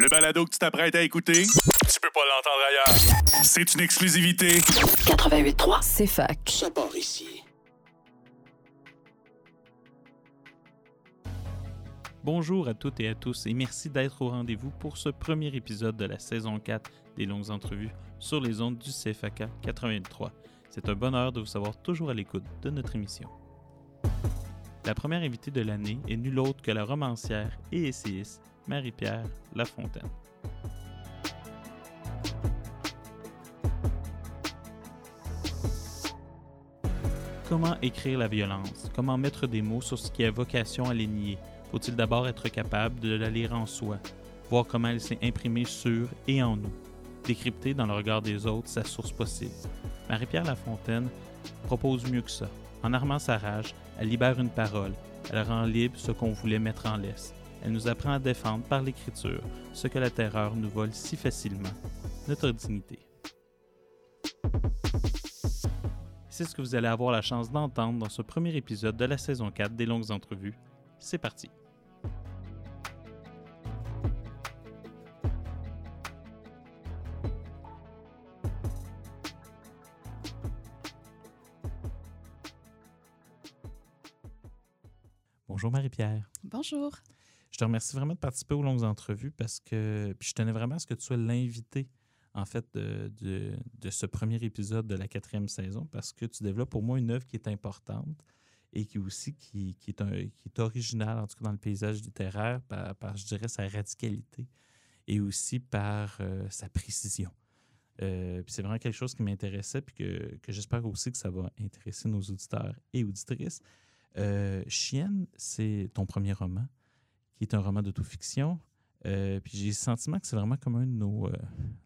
Le balado que tu t'apprêtes à écouter, tu peux pas l'entendre ailleurs. C'est une exclusivité. 88.3. C'est fac. Ça part ici. Bonjour à toutes et à tous et merci d'être au rendez-vous pour ce premier épisode de la saison 4 des longues entrevues sur les ondes du CFAK 83. C'est un bonheur de vous savoir toujours à l'écoute de notre émission. La première invitée de l'année est nulle autre que la romancière et essayiste Marie-Pierre Lafontaine. Comment écrire la violence? Comment mettre des mots sur ce qui a vocation à les nier? Faut-il d'abord être capable de la lire en soi, voir comment elle s'est imprimée sur et en nous, décrypter dans le regard des autres sa source possible? Marie-Pierre Lafontaine propose mieux que ça. En armant sa rage, elle libère une parole, elle rend libre ce qu'on voulait mettre en laisse. Elle nous apprend à défendre par l'écriture ce que la terreur nous vole si facilement, notre dignité. C'est ce que vous allez avoir la chance d'entendre dans ce premier épisode de la saison 4 des longues entrevues. C'est parti. Bonjour Marie-Pierre. Bonjour. Je te remercie vraiment de participer aux longues entrevues parce que puis je tenais vraiment à ce que tu sois l'invité en fait de, de, ce premier épisode de la quatrième saison parce que tu développes pour moi une œuvre qui est importante et qui aussi qui, qui est, un, qui est originale, en tout cas dans le paysage littéraire, par, je dirais, sa radicalité et aussi par euh, sa précision. Euh, c'est vraiment quelque chose qui m'intéressait puis que, que j'espère aussi que ça va intéresser nos auditeurs et auditrices. Euh, Chienne, c'est ton premier roman, qui est un roman d'autofiction. Euh, puis j'ai le sentiment que c'est vraiment comme un de nos. Euh,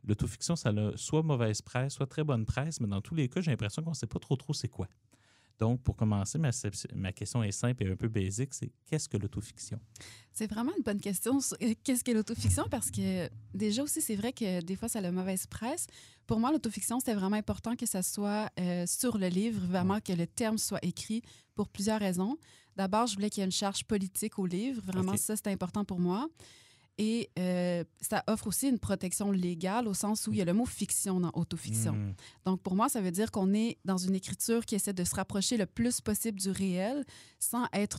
L'autofiction, ça a soit mauvaise presse, soit très bonne presse, mais dans tous les cas, j'ai l'impression qu'on ne sait pas trop trop c'est quoi. Donc, pour commencer, ma, ma, question est simple et un peu basique, c'est qu'est-ce que l'autofiction? C'est vraiment une bonne question. Qu'est-ce que l'autofiction? Parce que déjà aussi, c'est vrai que des fois, ça a la mauvaise presse. Pour moi, l'autofiction, c'était vraiment important que ça soit euh, sur le livre, vraiment que le terme soit écrit pour plusieurs raisons. D'abord, je voulais qu'il y ait une charge politique au livre. Vraiment, okay. ça, c'était important pour moi. Et euh, ça offre aussi une protection légale au sens où il y a le mot fiction dans autofiction. Mmh. Donc, pour moi, ça veut dire qu'on est dans une écriture qui essaie de se rapprocher le plus possible du réel sans être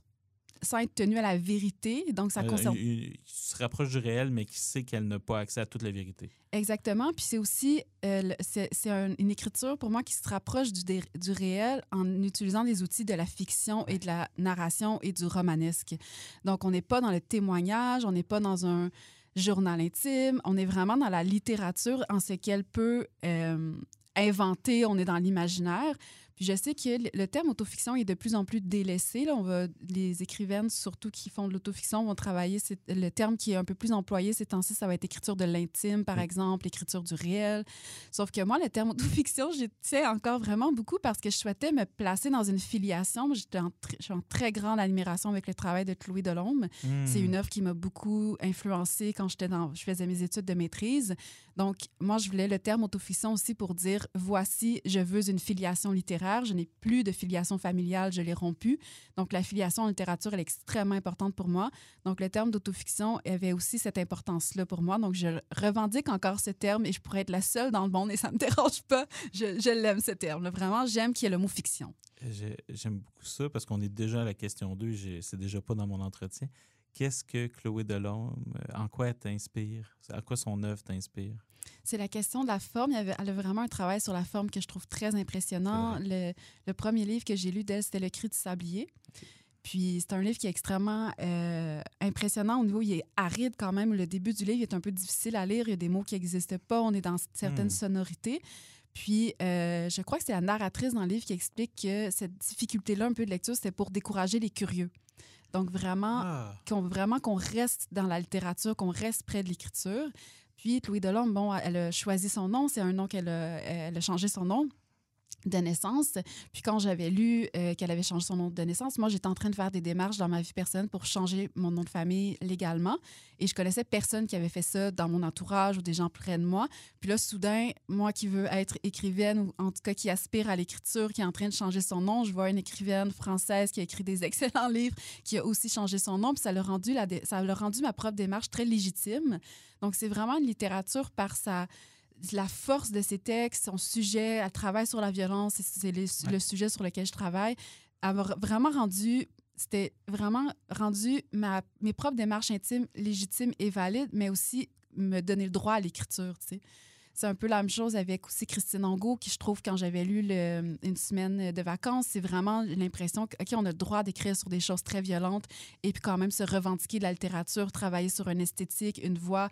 sans être tenu à la vérité. Donc, ça concerne. Euh, il, se rapproche du réel, mais qui sait qu'elle n'a pas accès à toute la vérité. Exactement. Puis c'est aussi euh, c'est un, une écriture pour moi qui se rapproche du, du réel en utilisant des outils de la fiction et de la narration et du romanesque. Donc, on n'est pas dans le témoignage, on n'est pas dans un journal intime, on est vraiment dans la littérature en ce qu'elle peut euh, inventer, on est dans l'imaginaire. Puis je sais que le terme autofiction est de plus en plus délaissé. Là, on va, les écrivaines, surtout qui font de l'autofiction, vont travailler. Le terme qui est un peu plus employé ces temps-ci, ça va être écriture de l'intime, par exemple, écriture du réel. Sauf que moi, le terme autofiction, j'y tiens encore vraiment beaucoup parce que je souhaitais me placer dans une filiation. J'étais en, je suis en très grande admiration avec le travail de Chloé Delhomme. Mmh. C'est une œuvre qui m'a beaucoup influencée quand j'étais dans, je faisais mes études de maîtrise. Donc, moi, je voulais le terme autofiction aussi pour dire voici, je veux une filiation littéraire je n'ai plus de filiation familiale, je l'ai rompue. Donc, la filiation en littérature, elle est extrêmement importante pour moi. Donc, le terme d'autofiction avait aussi cette importance-là pour moi. Donc, je revendique encore ce terme et je pourrais être la seule dans le monde et ça ne me dérange pas. Je, l'aime, ce terme. Vraiment, j'aime qu'il y ait le mot fiction. J'aime beaucoup ça parce qu'on est déjà à la question 2. C'est déjà pas dans mon entretien. Qu'est-ce que Chloé Delhomme, en quoi elle t'inspire? À quoi son œuvre t'inspire? C'est la question de la forme. Il y avait, elle a vraiment un travail sur la forme que je trouve très impressionnant. Le, le, premier livre que j'ai lu d'elle, c'était Le cri du sablier. Puis c'est un livre qui est extrêmement euh, impressionnant au niveau, il est aride quand même. Le début du livre est un peu difficile à lire. Il y a des mots qui n'existent pas. On est dans certaines mmh. sonorités. Puis, euh, je crois que c'est la narratrice dans le livre qui explique que cette difficulté-là, un peu de lecture, c'était pour décourager les curieux. Donc, vraiment, ah. qu'on vraiment qu'on reste dans la littérature, qu'on reste près de l'écriture. Chloé Delhomme, bon, elle a choisi son nom. C'est un nom qu'elle a, elle a changé son nom. De naissance. Puis quand j'avais lu euh, qu'elle avait changé son nom de naissance, moi, j'étais en train de faire des démarches dans ma vie personnelle pour changer mon nom de famille légalement. Et je connaissais personne qui avait fait ça dans mon entourage ou des gens près de moi. Puis là, soudain, moi qui veux être écrivaine ou en tout cas qui aspire à l'écriture, qui est en train de changer son nom, je vois une écrivaine française qui a écrit des excellents livres, qui a aussi changé son nom. Puis ça l'a rendu, ça l'a rendu ma propre démarche très légitime. Donc c'est vraiment une littérature par sa la force de ses textes, son sujet, elle travaille sur la violence, c'est le, sujet sur lequel je travaille, a vraiment rendu, c'était vraiment rendu ma, mes propres démarches intimes légitimes et valides, mais aussi me donner le droit à l'écriture, tu sais. C'est un peu la même chose avec aussi Christine Angot, qui je trouve, quand j'avais lu le, une semaine de vacances, c'est vraiment l'impression qu'on a le droit d'écrire sur des choses très violentes et puis quand même se revendiquer de la littérature, travailler sur une esthétique, une voix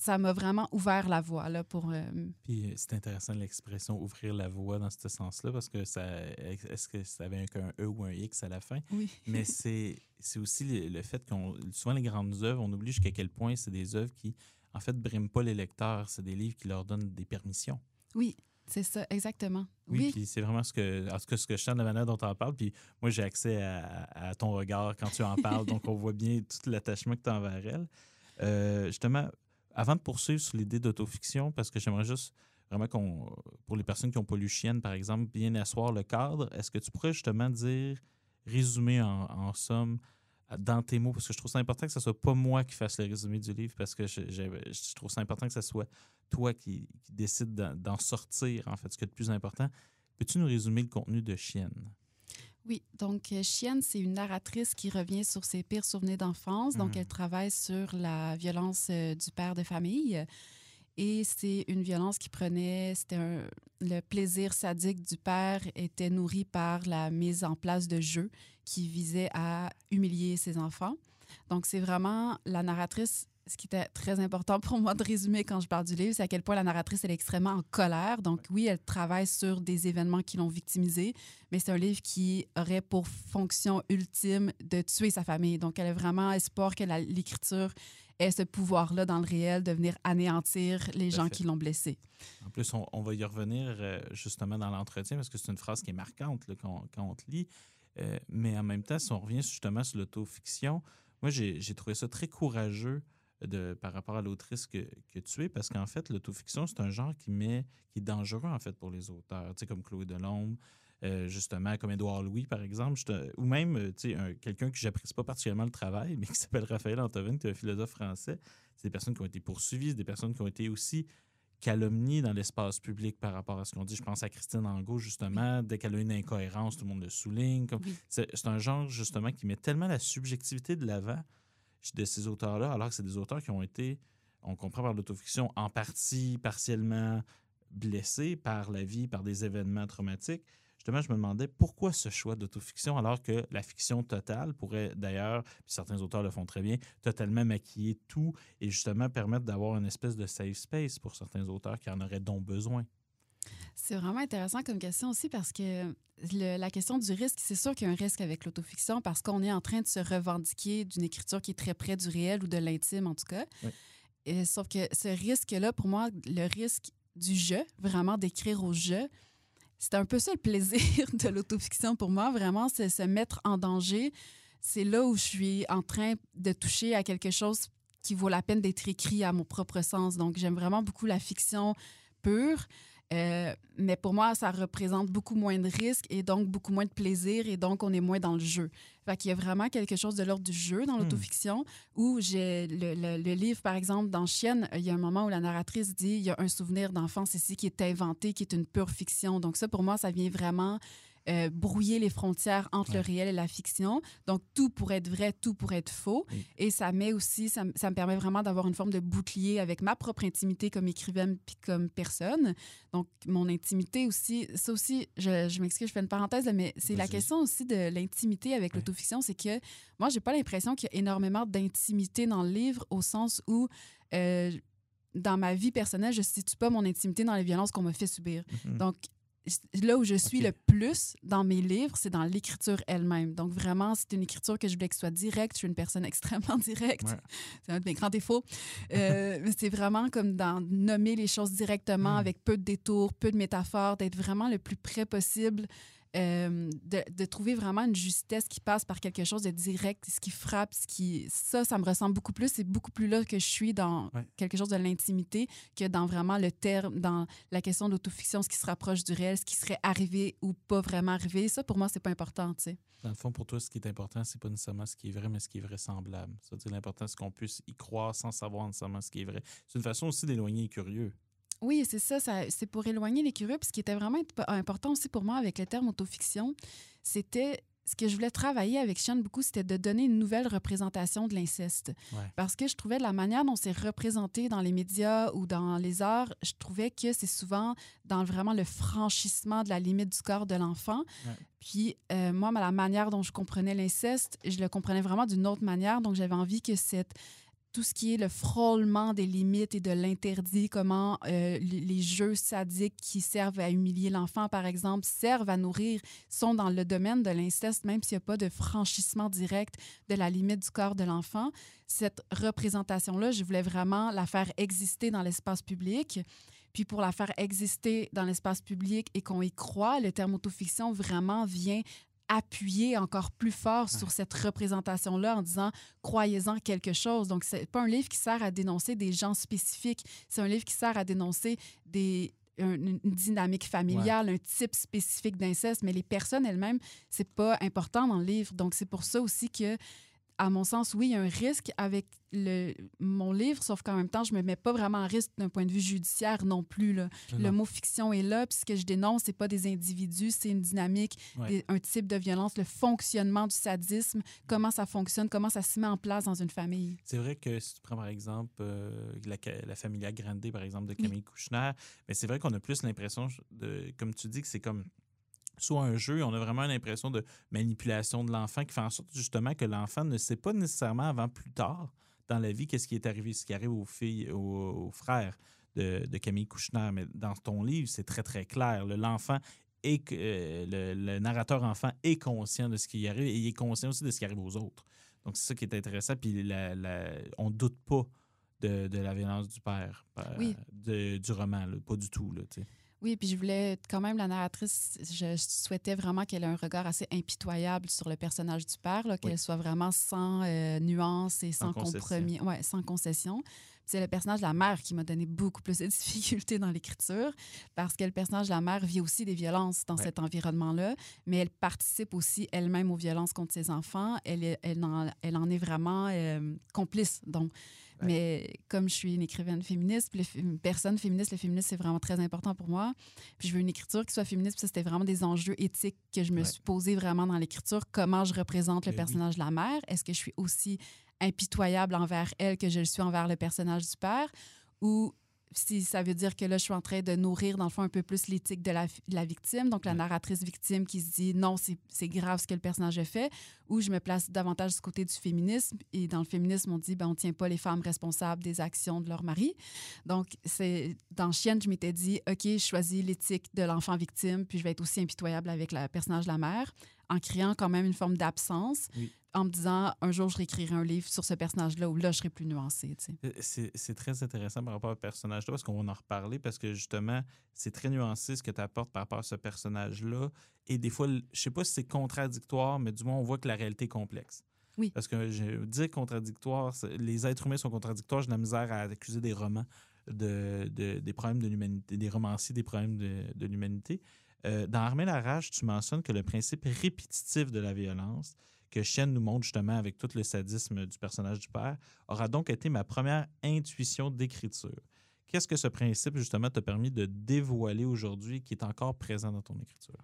ça m'a vraiment ouvert la voie là, pour. Euh, Puis euh, c'est intéressant l'expression ouvrir la voie dans ce sens-là parce que ça. Est-ce que ça avait un E ou un X à la fin? Oui. Mais c'est aussi le, fait qu'on. Souvent, les grandes œuvres, on oublie jusqu'à quel point c'est des œuvres qui, en fait, briment pas les lecteurs. C'est des livres qui leur donnent des permissions. Oui. C'est ça, exactement. Oui, puis c'est vraiment ce que, en tout cas, ce que je sens de la manière dont tu en parles. Puis moi, j'ai accès à, ton regard quand tu en parles, donc on voit bien tout l'attachement que tu as envers elle. Euh, justement, avant de poursuivre sur l'idée d'autofiction, parce que j'aimerais juste vraiment qu'on, pour les personnes qui n'ont pas lu Chienne, par exemple, bien asseoir le cadre, est-ce que tu pourrais justement dire, résumer en, somme, dans tes mots, parce que je trouve ça important que ce soit pas moi qui fasse le résumé du livre, parce que je, trouve ça important que ce soit toi qui, qui décide d'en sortir, en fait, ce qui est le plus important. Peux-tu nous résumer le contenu de Chienne? Oui, donc euh, Chienne, c'est une narratrice qui revient sur ses pires souvenirs d'enfance. Donc, elle mmh. travaille sur la violence euh, du père de famille. Et c'est une violence qui prenait, c'était le plaisir sadique du père était nourri par la mise en place de jeux qui visaient à humilier ses enfants. Donc, c'est vraiment la narratrice ce qui était très important pour moi de résumer quand je parle du livre, c'est à quel point la narratrice elle est extrêmement en colère. Donc oui, elle travaille sur des événements qui l'ont victimisée, mais c'est un livre qui aurait pour fonction ultime de tuer sa famille. Donc elle a vraiment espoir que l'écriture ait ce pouvoir-là dans le réel de venir anéantir les gens qui l'ont blessée. En plus, on, va y revenir euh, justement dans l'entretien parce que c'est une phrase qui est marquante quand, on te lit. Euh, mais en même temps, si on revient justement sur l'autofiction, moi, j'ai trouvé ça très courageux de, par rapport à l'autrice que, que, tu es, parce qu'en fait, l'autofiction, c'est un genre qui, met, qui est dangereux, en fait, pour les auteurs, tu sais, comme Chloé Delombre, euh, justement, comme Édouard Louis, par exemple, ou même, euh, tu sais, quelqu'un que j'apprécie pas particulièrement le travail, mais qui s'appelle Raphaël Antoven, qui est un philosophe français. C'est des personnes qui ont été poursuivies, c'est des personnes qui ont été aussi calomniées dans l'espace public par rapport à ce qu'on dit. Je pense à Christine Angot, justement, dès qu'elle a une incohérence, tout le monde le souligne. C'est un genre, justement, qui met tellement la subjectivité de l'avant de ces auteurs-là, alors que c'est des auteurs qui ont été, on comprend par l'autofiction, en partie, partiellement blessés par la vie, par des événements traumatiques. Justement, je me demandais pourquoi ce choix d'autofiction alors que la fiction totale pourrait d'ailleurs, certains auteurs le font très bien, totalement maquiller tout et justement permettre d'avoir une espèce de safe space pour certains auteurs qui en auraient donc besoin. C'est vraiment intéressant comme question aussi parce que la question du risque, c'est sûr qu'il y a un risque avec l'autofiction parce qu'on est en train de se revendiquer d'une écriture qui est très près du réel ou de l'intime en tout cas. Et, sauf que ce risque-là, pour moi, le risque du jeu, vraiment d'écrire au jeu, c'est un peu ça le plaisir de l'autofiction pour moi, vraiment, c'est se mettre en danger. C'est là où je suis en train de toucher à quelque chose qui vaut la peine d'être écrit à mon propre sens. Donc, j'aime vraiment beaucoup la fiction pure. Euh, mais pour moi, ça représente beaucoup moins de risques et donc beaucoup moins de plaisir et donc on est moins dans le jeu. Fait qu'il y a vraiment quelque chose de l'ordre du jeu dans hmm. l'autofiction où j'ai le, le, livre, par exemple, dans Chienne, il y a un moment où la narratrice dit il y a un souvenir d'enfance ici qui est inventé, qui est une pure fiction. Donc ça, pour moi, ça vient vraiment euh, brouiller les frontières entre le réel et la fiction. Donc, tout pourrait être vrai, tout pourrait être faux. Et ça met aussi, ça, me permet vraiment d'avoir une forme de bouclier avec ma propre intimité comme écrivaine puis comme personne. Donc, mon intimité aussi, ça aussi, je, m'excuse, je fais une parenthèse, mais c'est la question aussi de l'intimité avec l'autofiction. C'est que moi, j'ai pas l'impression qu'il y a énormément d'intimité dans le livre au sens où. Euh, dans ma vie personnelle, je ne situe pas mon intimité dans les violences qu'on me fait subir. Mm-hmm. Donc, là où je suis le plus dans mes livres, c'est dans l'écriture elle-même. Donc, vraiment, c'est une écriture que je voulais que soit directe. Je suis une personne extrêmement directe. Ouais. C'est un de mes grands défauts. Euh, c'est vraiment comme dans nommer les choses directement, Mm. avec peu de détours, peu de métaphores, d'être vraiment le plus près possible. Euh, de, de trouver vraiment une justesse qui passe par quelque chose de direct, ce qui frappe, ce qui ça, ça me ressemble beaucoup plus. C'est beaucoup plus là que je suis dans Ouais. quelque chose de l'intimité que dans vraiment le terme, dans la question d'autofiction, ce qui se rapproche du réel, ce qui serait arrivé ou pas vraiment arrivé. Ça, pour moi, c'est pas important, tu sais. Dans le fond, pour toi, ce qui est important, c'est pas nécessairement ce qui est vrai, mais ce qui est vraisemblable. C'est-à-dire l'important, c'est qu'on puisse y croire sans savoir nécessairement ce qui est vrai. C'est une façon aussi d'éloigner les curieux. Oui, c'est ça, ça c'est pour éloigner les curieux. Puis ce qui était vraiment imp- important aussi pour moi avec le terme autofiction, c'était ce que je voulais travailler avec Sean beaucoup, c'était de donner une nouvelle représentation de l'inceste. Ouais. Parce que je trouvais la manière dont c'est représenté dans les médias ou dans les arts, je trouvais que c'est souvent dans vraiment le franchissement de la limite du corps de l'enfant. Ouais. Puis euh, moi, la manière dont je comprenais l'inceste, je le comprenais vraiment d'une autre manière. Donc j'avais envie que cette tout ce qui est le frôlement des limites et de l'interdit, comment euh, les jeux sadiques qui servent à humilier l'enfant, par exemple, servent à nourrir, sont dans le domaine de l'inceste, même s'il n'y a pas de franchissement direct de la limite du corps de l'enfant. Cette représentation-là, je voulais vraiment la faire exister dans l'espace public. Puis pour la faire exister dans l'espace public et qu'on y croit, le terme autofiction vraiment vient appuyer encore plus fort sur cette représentation-là en disant croyez-en quelque chose. Donc, c'est pas un livre qui sert à dénoncer des gens spécifiques, c'est un livre qui sert à dénoncer des un- une dynamique familiale, un type spécifique d'inceste, mais les personnes elles-mêmes, c'est pas important dans le livre. Donc, c'est pour ça aussi que, à mon sens, oui, il y a un risque avec le, mon livre, sauf qu'en même temps, je me mets pas vraiment en risque d'un point de vue judiciaire non plus. là. Le mot fiction est là, puis ce que je dénonce, c'est pas des individus, c'est une dynamique, Ouais. des- un type de violence, le fonctionnement du sadisme, comment ça fonctionne, comment ça se met en place dans une famille. C'est vrai que si tu prends par exemple euh, la, la Familia Grande, par exemple, de Oui. Camille Kouchner, mais c'est vrai qu'on a plus l'impression, de, comme tu dis, que c'est comme soit un jeu, on a vraiment l'impression de manipulation de l'enfant qui fait en sorte justement que l'enfant ne sait pas nécessairement avant plus tard dans la vie qu'est-ce qui est arrivé, ce qui arrive aux filles, aux, aux frères de, de Camille Kouchner. Mais dans ton livre, c'est très, très clair. Le- L'enfant est, euh, le, le narrateur enfant est conscient de ce qui arrive et il est conscient aussi de ce qui arrive aux autres. Donc, c'est ça qui est intéressant. Puis, la, la- on ne doute pas de, de la violence du père, euh, Oui. de- du roman, là, pas du tout. Là. Oui, puis je voulais quand même, la narratrice, je souhaitais vraiment qu'elle ait un regard assez impitoyable sur le personnage du père, qu'elle Oui. soit vraiment sans euh, nuance et Sans sans, compromis, ouais, sans concession. C'est le personnage de la mère qui m'a donné beaucoup plus de difficultés dans l'écriture parce que le personnage de la mère vit aussi des violences dans Ouais. cet environnement-là, mais elle participe aussi elle-même aux violences contre ses enfants. Elle, est- elle, en, elle en est vraiment euh, complice. Donc, Ouais. mais comme je suis une écrivaine féministe, puis une personne féministe, le féminisme, c'est vraiment très important pour moi. Puis je veux une écriture qui soit féministe. Puis ça, c'était vraiment des enjeux éthiques que je me Ouais. suis posé vraiment dans l'écriture. Comment je représente le Ben oui. personnage de la mère? Est-ce que je suis aussi impitoyable envers elle que je le suis envers le personnage du père? Ou si ça veut dire que là, je suis en train de nourrir, dans le fond, un peu plus l'éthique de la, de la victime, donc la narratrice victime qui se dit non, c'est c'est grave ce que le personnage a fait, ou je me place davantage du côté du féminisme. Et dans le féminisme, on dit ben, on ne tient pas les femmes responsables des actions de leur mari. Donc, c'est dans Chienne, je m'étais dit OK, je choisis l'éthique de l'enfant victime, puis je vais être aussi impitoyable avec le personnage de la mère, en créant quand même une forme d'absence, Oui. en me disant un jour, je réécrirai un livre sur ce personnage-là où là, je serai plus sais. Euh, C'est très intéressant par rapport au personnage-là, parce qu'on va en reparler, parce que justement, c'est très nuancé ce que tu apportes par rapport à ce personnage-là. Et des fois, je sais pas si c'est contradictoire, mais du moins, on voit que la réalité est complexe. Oui. Parce que je dire contradictoire, les êtres humains sont contradictoires, j'ai de la misère à accuser des romans de, de- des problèmes de l'humanité, des romanciers des problèmes de, de l'humanité. Euh, dans Armer la rage, tu mentionnes que le principe répétitif de la violence, que Chen nous montre justement avec tout le sadisme du personnage du père, aura donc été ma première intuition d'écriture. Qu'est-ce que ce principe, justement, t'a permis de dévoiler aujourd'hui qui est encore présent dans ton écriture?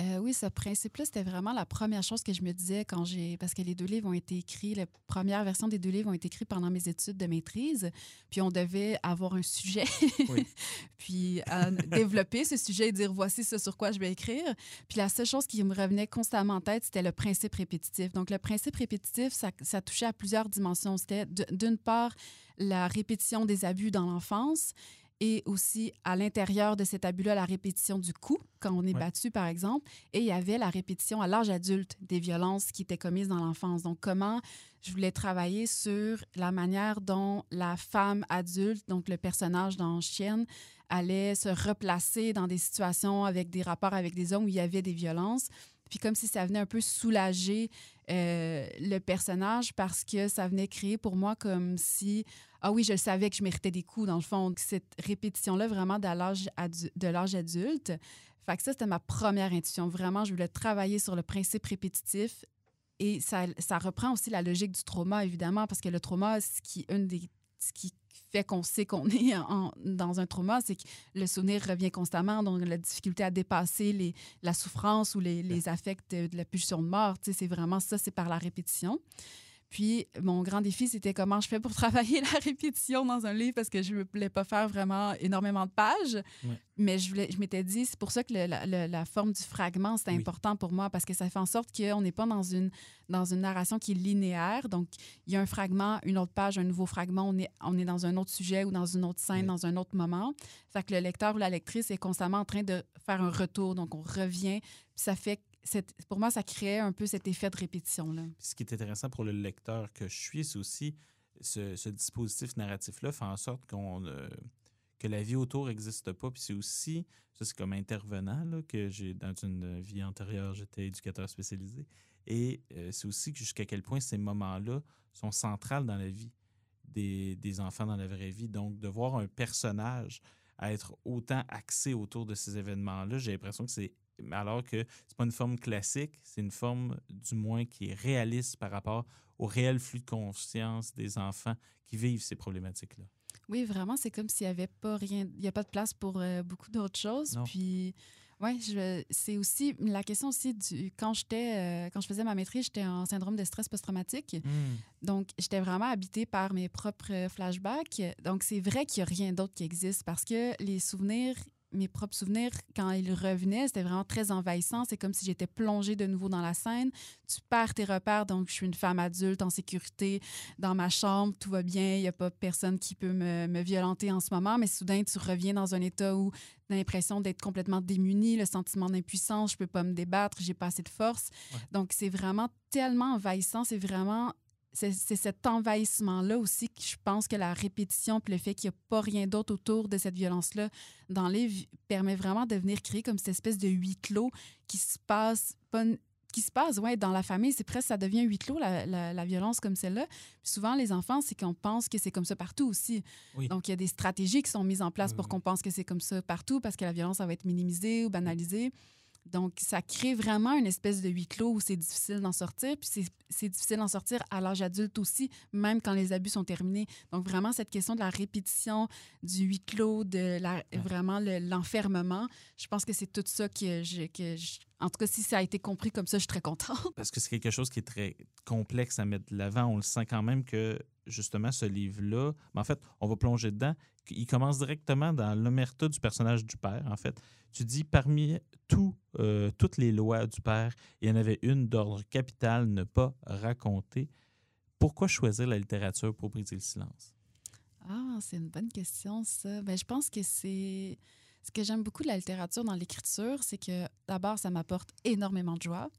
Euh, oui, ce principe-là, c'était vraiment la première chose que je me disais quand j'ai. Parce que les deux livres ont été écrits, la première version des deux livres ont été écrits pendant mes études de maîtrise. Puis on devait avoir un sujet, Oui. puis euh, développer ce sujet et dire voici ce sur quoi je vais écrire. Puis la seule chose qui me revenait constamment en tête, c'était le principe répétitif. Donc le principe répétitif, ça, ça touchait à plusieurs dimensions. C'était d'une part la répétition des abus dans l'enfance et aussi à l'intérieur de cet abus-là, la répétition du coup, quand on est Ouais. battu, par exemple. Et il y avait la répétition à l'âge adulte des violences qui étaient commises dans l'enfance. Donc, comment je voulais travailler sur la manière dont la femme adulte, donc le personnage dans Chienne, allait se replacer dans des situations avec des rapports avec des hommes où il y avait des violences. Puis comme si ça venait un peu soulager euh, le personnage parce que ça venait créer pour moi comme si, ah oui, je savais que je méritais des coups, dans le fond. Cette répétition-là, vraiment de l'âge adulte. Fait que ça, c'était ma première intuition. Vraiment, je voulais travailler sur le principe répétitif. Et ça, ça reprend aussi la logique du trauma, évidemment, parce que le trauma, ce qui, une des, ce qui fait qu'on sait qu'on est en- dans un trauma, c'est que le souvenir revient constamment, donc la difficulté à dépasser les, la souffrance ou les, les affects de, de la pulsion de mort, c'est vraiment ça, c'est par la répétition. Puis, mon grand défi, c'était comment je fais pour travailler la répétition dans un livre parce que je ne voulais pas faire vraiment énormément de pages. Ouais. Mais je, voulais- je m'étais dit, c'est pour ça que le- la, forme du fragment, c'est Oui. important pour moi parce que ça fait en sorte qu'on n'est pas dans une, dans une narration qui est linéaire. Donc, il y a un fragment, une autre page, un nouveau fragment, on est, on est dans un autre sujet ou dans une autre scène, Oui. dans un autre moment. Fait que le lecteur ou la lectrice est constamment en train de faire un retour. Donc, on revient. Puis ça fait, pour moi, ça crée un peu cet effet de répétition-là. Ce qui est intéressant pour le lecteur que je suis, c'est aussi ce, dispositif narratif-là fait en sorte euh, que la vie autour n'existe pas. Puis c'est aussi, ça c'est comme intervenant, que j'ai dans une vie antérieure, j'étais éducateur spécialisé. Et euh, c'est aussi jusqu'à quel point ces moments-là sont centrales dans la vie des, des enfants dans la vraie vie. Donc, de voir un personnage à être autant axé autour de ces événements-là, j'ai l'impression que c'est alors que c'est pas une forme classique, c'est une forme du moins qui est réaliste par rapport au réel flux de conscience des enfants qui vivent ces problématiques-là. Oui, vraiment, c'est comme s'il n'y avait pas rien, il n'y a pas de place pour euh, beaucoup d'autres choses. Non. Puis, ouais, je- c'est aussi la question aussi du quand j'étais, euh, quand je faisais ma maîtrise, j'étais en syndrome de stress post-traumatique. Donc, j'étais vraiment habitée par mes propres flashbacks. Donc, c'est vrai qu'il n'y a rien d'autre qui existe parce que les souvenirs, mes propres souvenirs, quand ils revenaient, c'était vraiment très envahissant. C'est comme si j'étais plongée de nouveau dans la scène. Tu perds tes repères. Donc, je suis une femme adulte en sécurité dans ma chambre. Tout va bien. Il n'y a pas personne qui peut me, me violenter en ce moment. Mais soudain, tu reviens dans un état où tu as l'impression d'être complètement démunie, le sentiment d'impuissance. Je peux pas me débattre. J'ai pas assez de force. Ouais. Donc, c'est vraiment tellement envahissant. C'est vraiment c'est cet envahissement-là aussi que je pense que la répétition puis le fait qu'il n'y a pas rien d'autre autour de cette violence-là dans les permet vraiment de venir créer comme cette espèce de huis clos qui se passe pas qui se passe ouais dans la famille c'est presque ça devient huis clos la, la- la violence comme celle-là souvent les enfants c'est qu'on pense que c'est comme ça partout aussi Oui. donc il y a des stratégies qui sont mises en place Oui, pour oui. qu'on pense que c'est comme ça partout parce que la violence ça va être minimisée ou banalisée donc, ça crée vraiment une espèce de huis clos où c'est difficile d'en sortir. Puis c'est- difficile d'en sortir à l'âge adulte aussi, même quand les abus sont terminés. Donc, vraiment, cette question de la répétition, du huis clos, de la, vraiment le- l'enfermement, je pense que c'est tout ça que je, que je- En tout cas, si ça a été compris comme ça, je suis très contente. Parce que c'est quelque chose qui est très complexe à mettre de l'avant. On le sent quand même que, justement, ce livre-là, mais en fait, on va plonger dedans. Il commence directement dans l'omerta du personnage du père, en fait. Tu dis, parmi tout, euh, toutes les lois du père, il y en avait une d'ordre capital, ne pas raconter. Pourquoi choisir la littérature pour briser le silence? Ah, c'est une bonne question, ça. Ben, je pense que c'est. Ce que j'aime beaucoup de la littérature dans l'écriture, c'est que d'abord, ça m'apporte énormément de joie.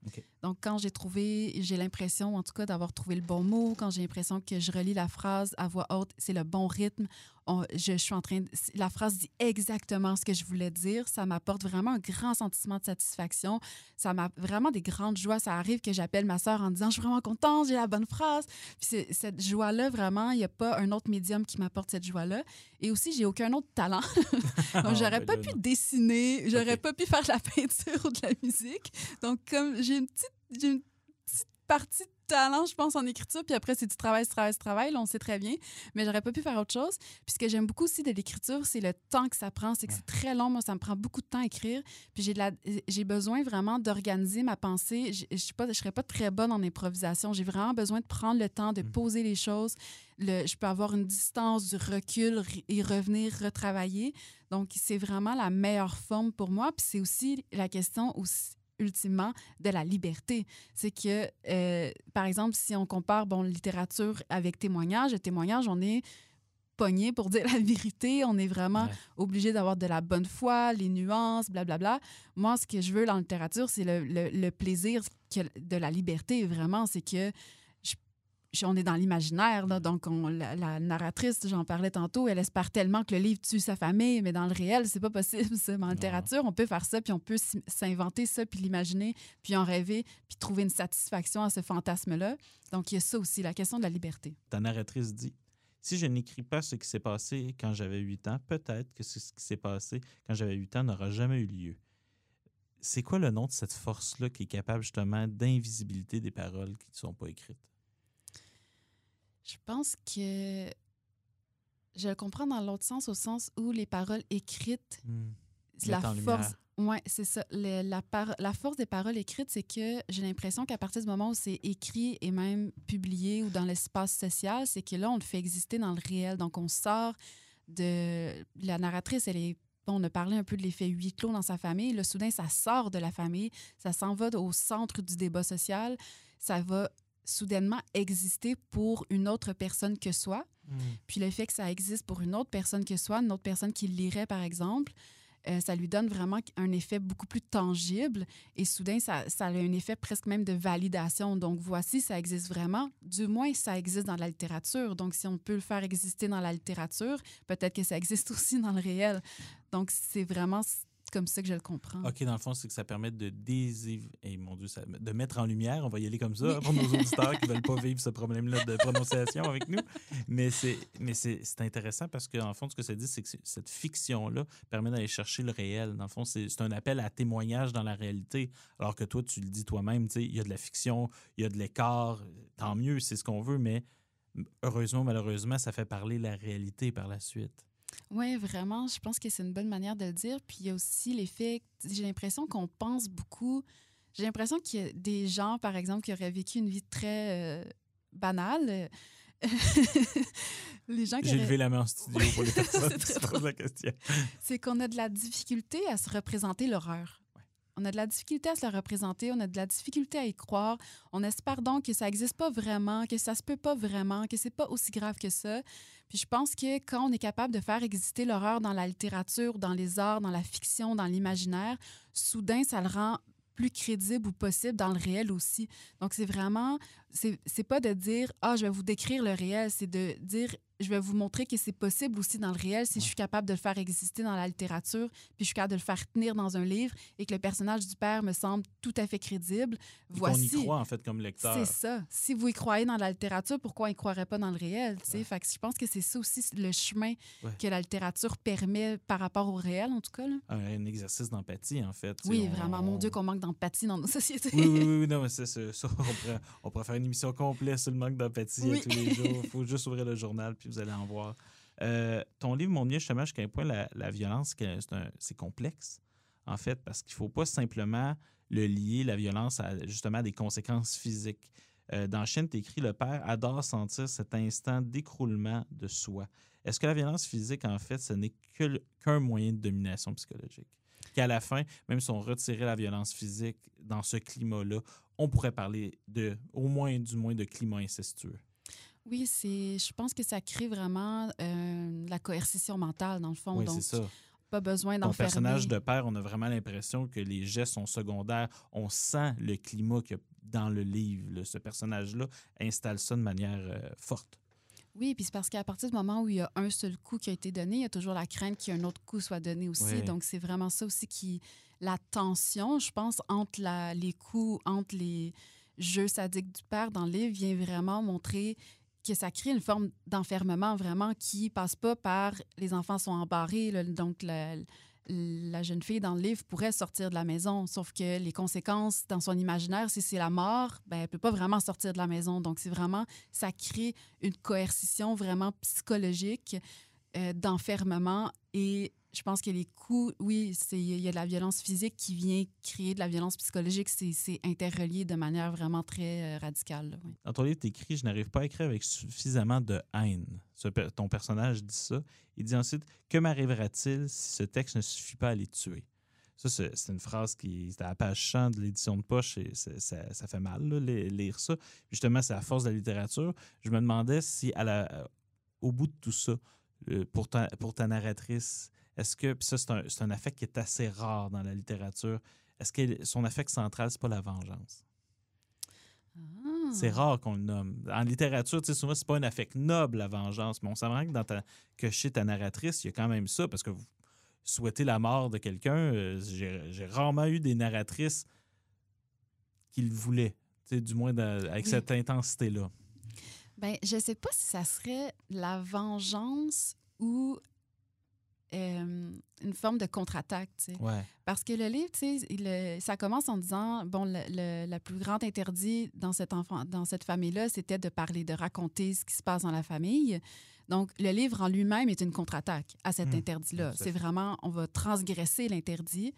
Donc, quand j'ai trouvé, j'ai l'impression, en tout cas, d'avoir trouvé le bon mot, quand j'ai l'impression que je relis la phrase à voix haute, c'est le bon rythme, on- je, je suis en train de, la phrase dit exactement ce que je voulais dire, ça m'apporte vraiment un grand sentiment de satisfaction. Ça m'a vraiment des grandes joies. Ça arrive que j'appelle ma sœur en disant, je suis vraiment contente, j'ai la bonne phrase. Puis cette joie-là, vraiment, il n'y a pas un autre médium qui m'apporte cette joie-là. Et aussi, j'ai aucun autre talent. Donc, j'aurais ben pas là, pu non. dessiner, j'aurais Ok. pas pu faire de la peinture ou de la musique. Donc, comme j'ai une petite, j'ai une petite partie de talent, je pense, en écriture, puis après, c'est du travail, du travail, du travail, là, on sait très bien, mais j'aurais pas pu faire autre chose. Puis ce que j'aime beaucoup aussi de l'écriture, c'est le temps que ça prend, c'est que Ouais. c'est très long, moi, ça me prend beaucoup de temps à écrire, puis j'ai de la- j'ai besoin vraiment d'organiser ma pensée. Je suis pas- serais pas très bonne en improvisation, j'ai vraiment besoin de prendre le temps de Mhm. poser les choses. Le- je peux avoir une distance, du recul et revenir retravailler. Donc, c'est vraiment la meilleure forme pour moi. Puis c'est aussi la question aussi, ultimement de la liberté. C'est que, euh, par exemple, si on compare bon, littérature avec témoignage, le témoignage, on est pogné pour dire la vérité. On est vraiment Ouais. obligé d'avoir de la bonne foi, les nuances, blablabla. Moi, ce que je veux dans la littérature, c'est le, le- le plaisir de la liberté, vraiment. C'est que on est dans l'imaginaire, donc on- la, la narratrice, j'en parlais tantôt, elle espère tellement que le livre tue sa famille, mais dans le réel, c'est pas possible. ça. Mais en littérature, on peut faire ça, puis on peut s'inventer ça, puis l'imaginer, puis en rêver, puis trouver une satisfaction à ce fantasme-là. Donc, il y a ça aussi, la question de la liberté. Ta narratrice dit Si je n'écris pas ce qui s'est passé quand j'avais 8 ans, peut-être que ce qui s'est passé quand j'avais 8 ans n'aura jamais eu lieu. C'est quoi le nom de cette force-là qui est capable justement d'invisibilité des paroles qui ne sont pas écrites? Je pense que je le comprends dans l'autre sens, au sens où les paroles écrites, la Mettre en force. Ouais, c'est ça. Le- la, par- la force des paroles écrites, c'est que j'ai l'impression qu'à partir du moment où c'est écrit et même publié ou dans l'espace social, c'est que là, on le fait exister dans le réel. Donc, on sort de. La narratrice, elle est. On a parlé un peu de l'effet huis clos dans sa famille. Là, soudain, ça sort de la famille, ça s'en va au centre du débat social. Ça va soudainement exister pour une autre personne que soi. Puis le fait que ça existe pour une autre personne que soi, une autre personne qui lirait, par exemple, euh, ça lui donne vraiment un effet beaucoup plus tangible. Et soudain, ça, ça a un effet presque même de validation. Donc, voici, ça existe vraiment. Du moins, ça existe dans la littérature. Donc, si on peut le faire exister dans la littérature, peut-être que ça existe aussi dans le réel. Donc, c'est vraiment comme ça que je le comprends. OK, dans le fond, c'est que ça permet de désiv... eh, mon Dieu, ça- de mettre en lumière, on va y aller comme ça, pour nos auditeurs qui ne veulent pas vivre ce problème-là de prononciation avec nous. Mais c'est mais c'est c'est intéressant parce qu'en fond, ce que ça dit, c'est que cette fiction-là permet d'aller chercher le réel. Dans le fond, c'est c'est un appel à témoignage dans la réalité. Alors que toi, tu le dis toi-même, il y a de la fiction, il y a de l'écart, tant mieux, c'est ce qu'on veut, mais heureusement, malheureusement, ça fait parler la réalité par la suite. Oui, vraiment, je pense que c'est une bonne manière de le dire. Puis il y a aussi l'effet, j'ai l'impression qu'on pense beaucoup. J'ai l'impression qu'il y a des gens, par exemple, qui auraient vécu une vie très euh, banale. les gens qui J'ai levé la main en studio pour les personnes qui se posent la question. c'est qu'on a de la difficulté à se représenter l'horreur. On a de la difficulté à se la représenter, on a de la difficulté à y croire. On espère donc que ça n'existe pas vraiment, que ça se peut pas vraiment, que c'est pas aussi grave que ça. Puis je pense que quand on est capable de faire exister l'horreur dans la littérature, dans les arts, dans la fiction, dans l'imaginaire, soudain, ça le rend plus crédible ou possible dans le réel aussi. Donc, c'est vraiment, c'est pas de dire, ah, je vais vous décrire le réel, c'est de dire, je vais vous montrer que c'est possible aussi dans le réel si je suis capable de le faire exister dans la littérature, puis je suis capable de le faire tenir dans un livre et que le personnage du père me semble tout à fait crédible. Et qu'on y Voici. croit, en fait, comme lecteur. C'est ça. Si vous y croyez dans la littérature, pourquoi on y croirait pas dans le réel? Ouais. Fait que je pense que c'est ça aussi le chemin Ouais. que la littérature permet par rapport au réel, en tout cas. là. un, un exercice d'empathie, en fait. Oui, on- vraiment. Mon Dieu, qu'on manque d'empathie dans nos sociétés. Oui, oui, oui, oui, non, mais c'est ça. On pourrait, on pourrait faire une émission complète sur le manque d'empathie Oui. tous les jours. Il faut juste ouvrir le journal, puis vous allez en voir. Euh, ton livre montre bien justement jusqu'à quel point la, la violence, c'est complexe, en fait, parce qu'il ne faut pas simplement le lier, la violence, à justement des conséquences physiques. Euh, dans Chine, tu écris Le père adore sentir cet instant d'écroulement de soi. Est-ce que la violence physique, en fait, ce n'est qu'un moyen de domination psychologique? Qu'à la fin, même si on retirait la violence physique dans ce climat-là, on pourrait parler de, au moins, du moins, de climat incestueux. Oui, c'est. Je pense que ça crée vraiment euh, la coercition mentale, dans le fond. Oui, Donc, c'est ça. pas besoin Ton d'enfermer. personnage de père, on a vraiment l'impression que les gestes sont secondaires. On sent le climat a dans le livre. là. Ce personnage-là installe ça de manière euh, forte. Oui, puis c'est parce qu'à partir du moment où il y a un seul coup qui a été donné, il y a toujours la crainte qu'un autre coup soit donné aussi. Oui. Donc, c'est vraiment ça aussi qui. La tension, je pense, entre la- les coups, entre les jeux sadiques du père dans le livre, vient vraiment montrer que ça crée une forme d'enfermement vraiment qui passe pas par les enfants sont embarrés. donc, la, la jeune fille dans le livre pourrait sortir de la maison, sauf que les conséquences dans son imaginaire, si c'est la mort, ben, elle peut pas vraiment sortir de la maison. Donc, c'est vraiment, ça crée une coercition vraiment psychologique euh, d'enfermement et je pense que les coups, oui, il y a de la violence physique qui vient créer de la violence psychologique. C'est interrelié de manière vraiment très euh, radicale. là. Dans ton livre, tu écris Je n'arrive pas à écrire avec suffisamment de haine. Ton personnage dit ça. Il dit ensuite Que m'arrivera-t-il si ce texte ne suffit pas à les tuer Ça, c'est une phrase qui est à la page 100 de l'édition de poche et ça, ça fait mal, là, li- lire ça. Justement, c'est à force de la littérature. Je me demandais si, à la, au bout de tout ça, pour, ta, pour ta narratrice, est-ce que, puis ça, c'est un, c'est un affect qui est assez rare dans la littérature, est-ce que son affect central, c'est pas la vengeance? Ah. C'est rare qu'on le nomme. En littérature, tu sais, souvent, c'est pas un affect noble, la vengeance, mais on vraiment que, dans ta, que chez ta narratrice, il y a quand même ça, parce que vous souhaitez la mort de quelqu'un. euh, J'ai j'ai rarement eu des narratrices qui le voulaient, tu sais, du moins dans- avec Oui. cette intensité-là. Ben, je sais pas si ça serait la vengeance ou euh, une forme de contre-attaque. Ouais. Parce que le livre, il, ça commence en disant, bon, le, le- la plus grande interdit dans cet enfant, dans cette famille-là, c'était de parler, de raconter ce qui se passe dans la famille. Donc, le livre en lui-même est une contre-attaque à cet Hmm. interdit-là. C'est vraiment, on va transgresser l'interdit,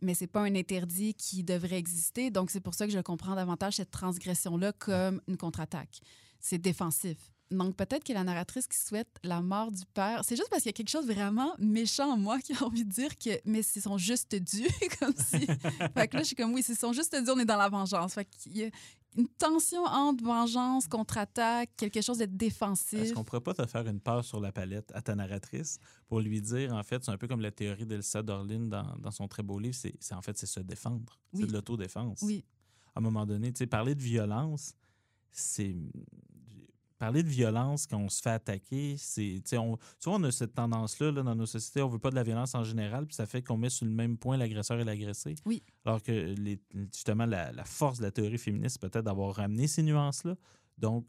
mais c'est pas un interdit qui devrait exister. Donc, c'est pour ça que je comprends davantage cette transgression-là comme une contre-attaque. C'est défensif. Donc, peut-être que la narratrice qui souhaite la mort du père, c'est juste parce qu'il y a quelque chose de vraiment méchant en moi qui a envie de dire que, mais c'est son juste dû, comme si. fait que là, je suis comme, oui, c'est son juste dû, on est dans la vengeance. Fait qu'il y a une tension entre vengeance, contre-attaque, quelque chose de défensif. Est-ce qu'on pourrait pas te faire une passe sur la palette à ta narratrice pour lui dire, en fait, c'est un peu comme la théorie d'Elsa Dorlin dans, dans son très beau livre, c'est en fait, c'est se défendre. Oui. C'est de l'autodéfense. Oui, À un moment donné, tu sais, parler de violence, c'est. Parler de violence quand on se fait attaquer, c'est. On, vois, on a cette tendance-là là, dans nos sociétés, on veut pas de la violence en général, puis ça fait qu'on met sur le même point l'agresseur et l'agressé. Oui. Alors que, les- justement, la, la force de la théorie féministe, c'est peut-être d'avoir ramené ces nuances-là. Donc,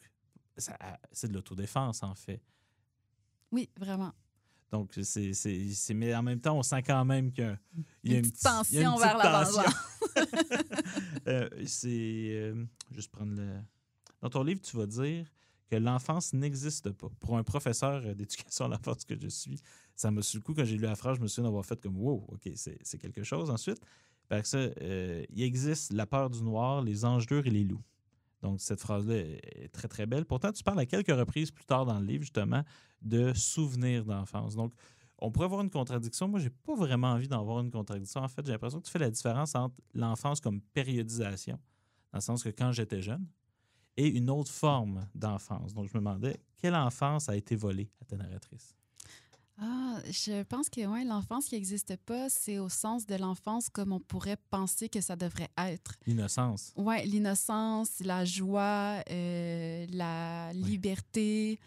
ça- c'est de l'autodéfense, en fait. oui, vraiment. Donc, c'est, c'est, c'est- mais en même temps, on sent quand même qu'il y a, il y a Une petite petite- il y a tension vers la vengeance. Euh, c'est. euh, juste prendre le. Dans ton livre, tu vas dire que l'enfance n'existe pas. Pour un professeur euh, d'éducation à l'enfance que je suis, ça m'a su le coup quand j'ai lu la phrase, je me souviens d'avoir fait comme wow, OK, c'est, quelque chose. Ensuite, parce que euh, il existe la peur du noir, les anges durs et les loups. Donc, cette phrase-là est très, très belle. Pourtant, tu parles à quelques reprises plus tard dans le livre, justement, de souvenirs d'enfance. Donc, on pourrait avoir une contradiction. Moi, j'ai pas vraiment envie d'en voir une contradiction. En fait, j'ai l'impression que tu fais la différence entre l'enfance comme périodisation, dans le sens que quand j'étais jeune, et une autre forme d'enfance. Donc, je me demandais, quelle enfance a été volée à ta narratrice? Ah, je pense que ouais, l'enfance qui n'existe pas, c'est au sens de l'enfance comme on pourrait penser que ça devrait être. L'innocence. Ouais, l'innocence, la joie, euh, la liberté,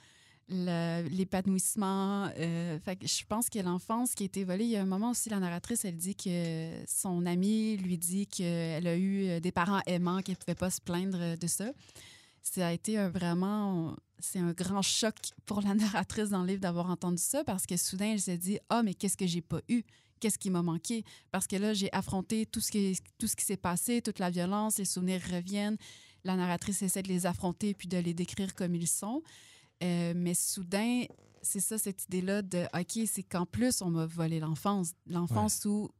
l'épanouissement. euh, je pense que l'enfance qui a été volée, il y a un moment aussi, la narratrice, elle dit que son amie lui dit qu'elle a eu euh, des parents aimants, qu'elle ne pouvait pas se plaindre de ça. Ça a été un vraiment, c'est un grand choc pour la narratrice dans le livre d'avoir entendu ça parce que soudain, elle s'est dit, ah, mais qu'est-ce que j'ai pas eu? Qu'est-ce qui m'a manqué? Parce que là, j'ai affronté tout ce qui, tout ce qui s'est passé, toute la violence, les souvenirs reviennent. La narratrice essaie de les affronter puis de les décrire comme ils sont. Euh, mais soudain, c'est ça, cette idée-là de OK, c'est qu'en plus, on m'a volé l'enfance. L'enfance où,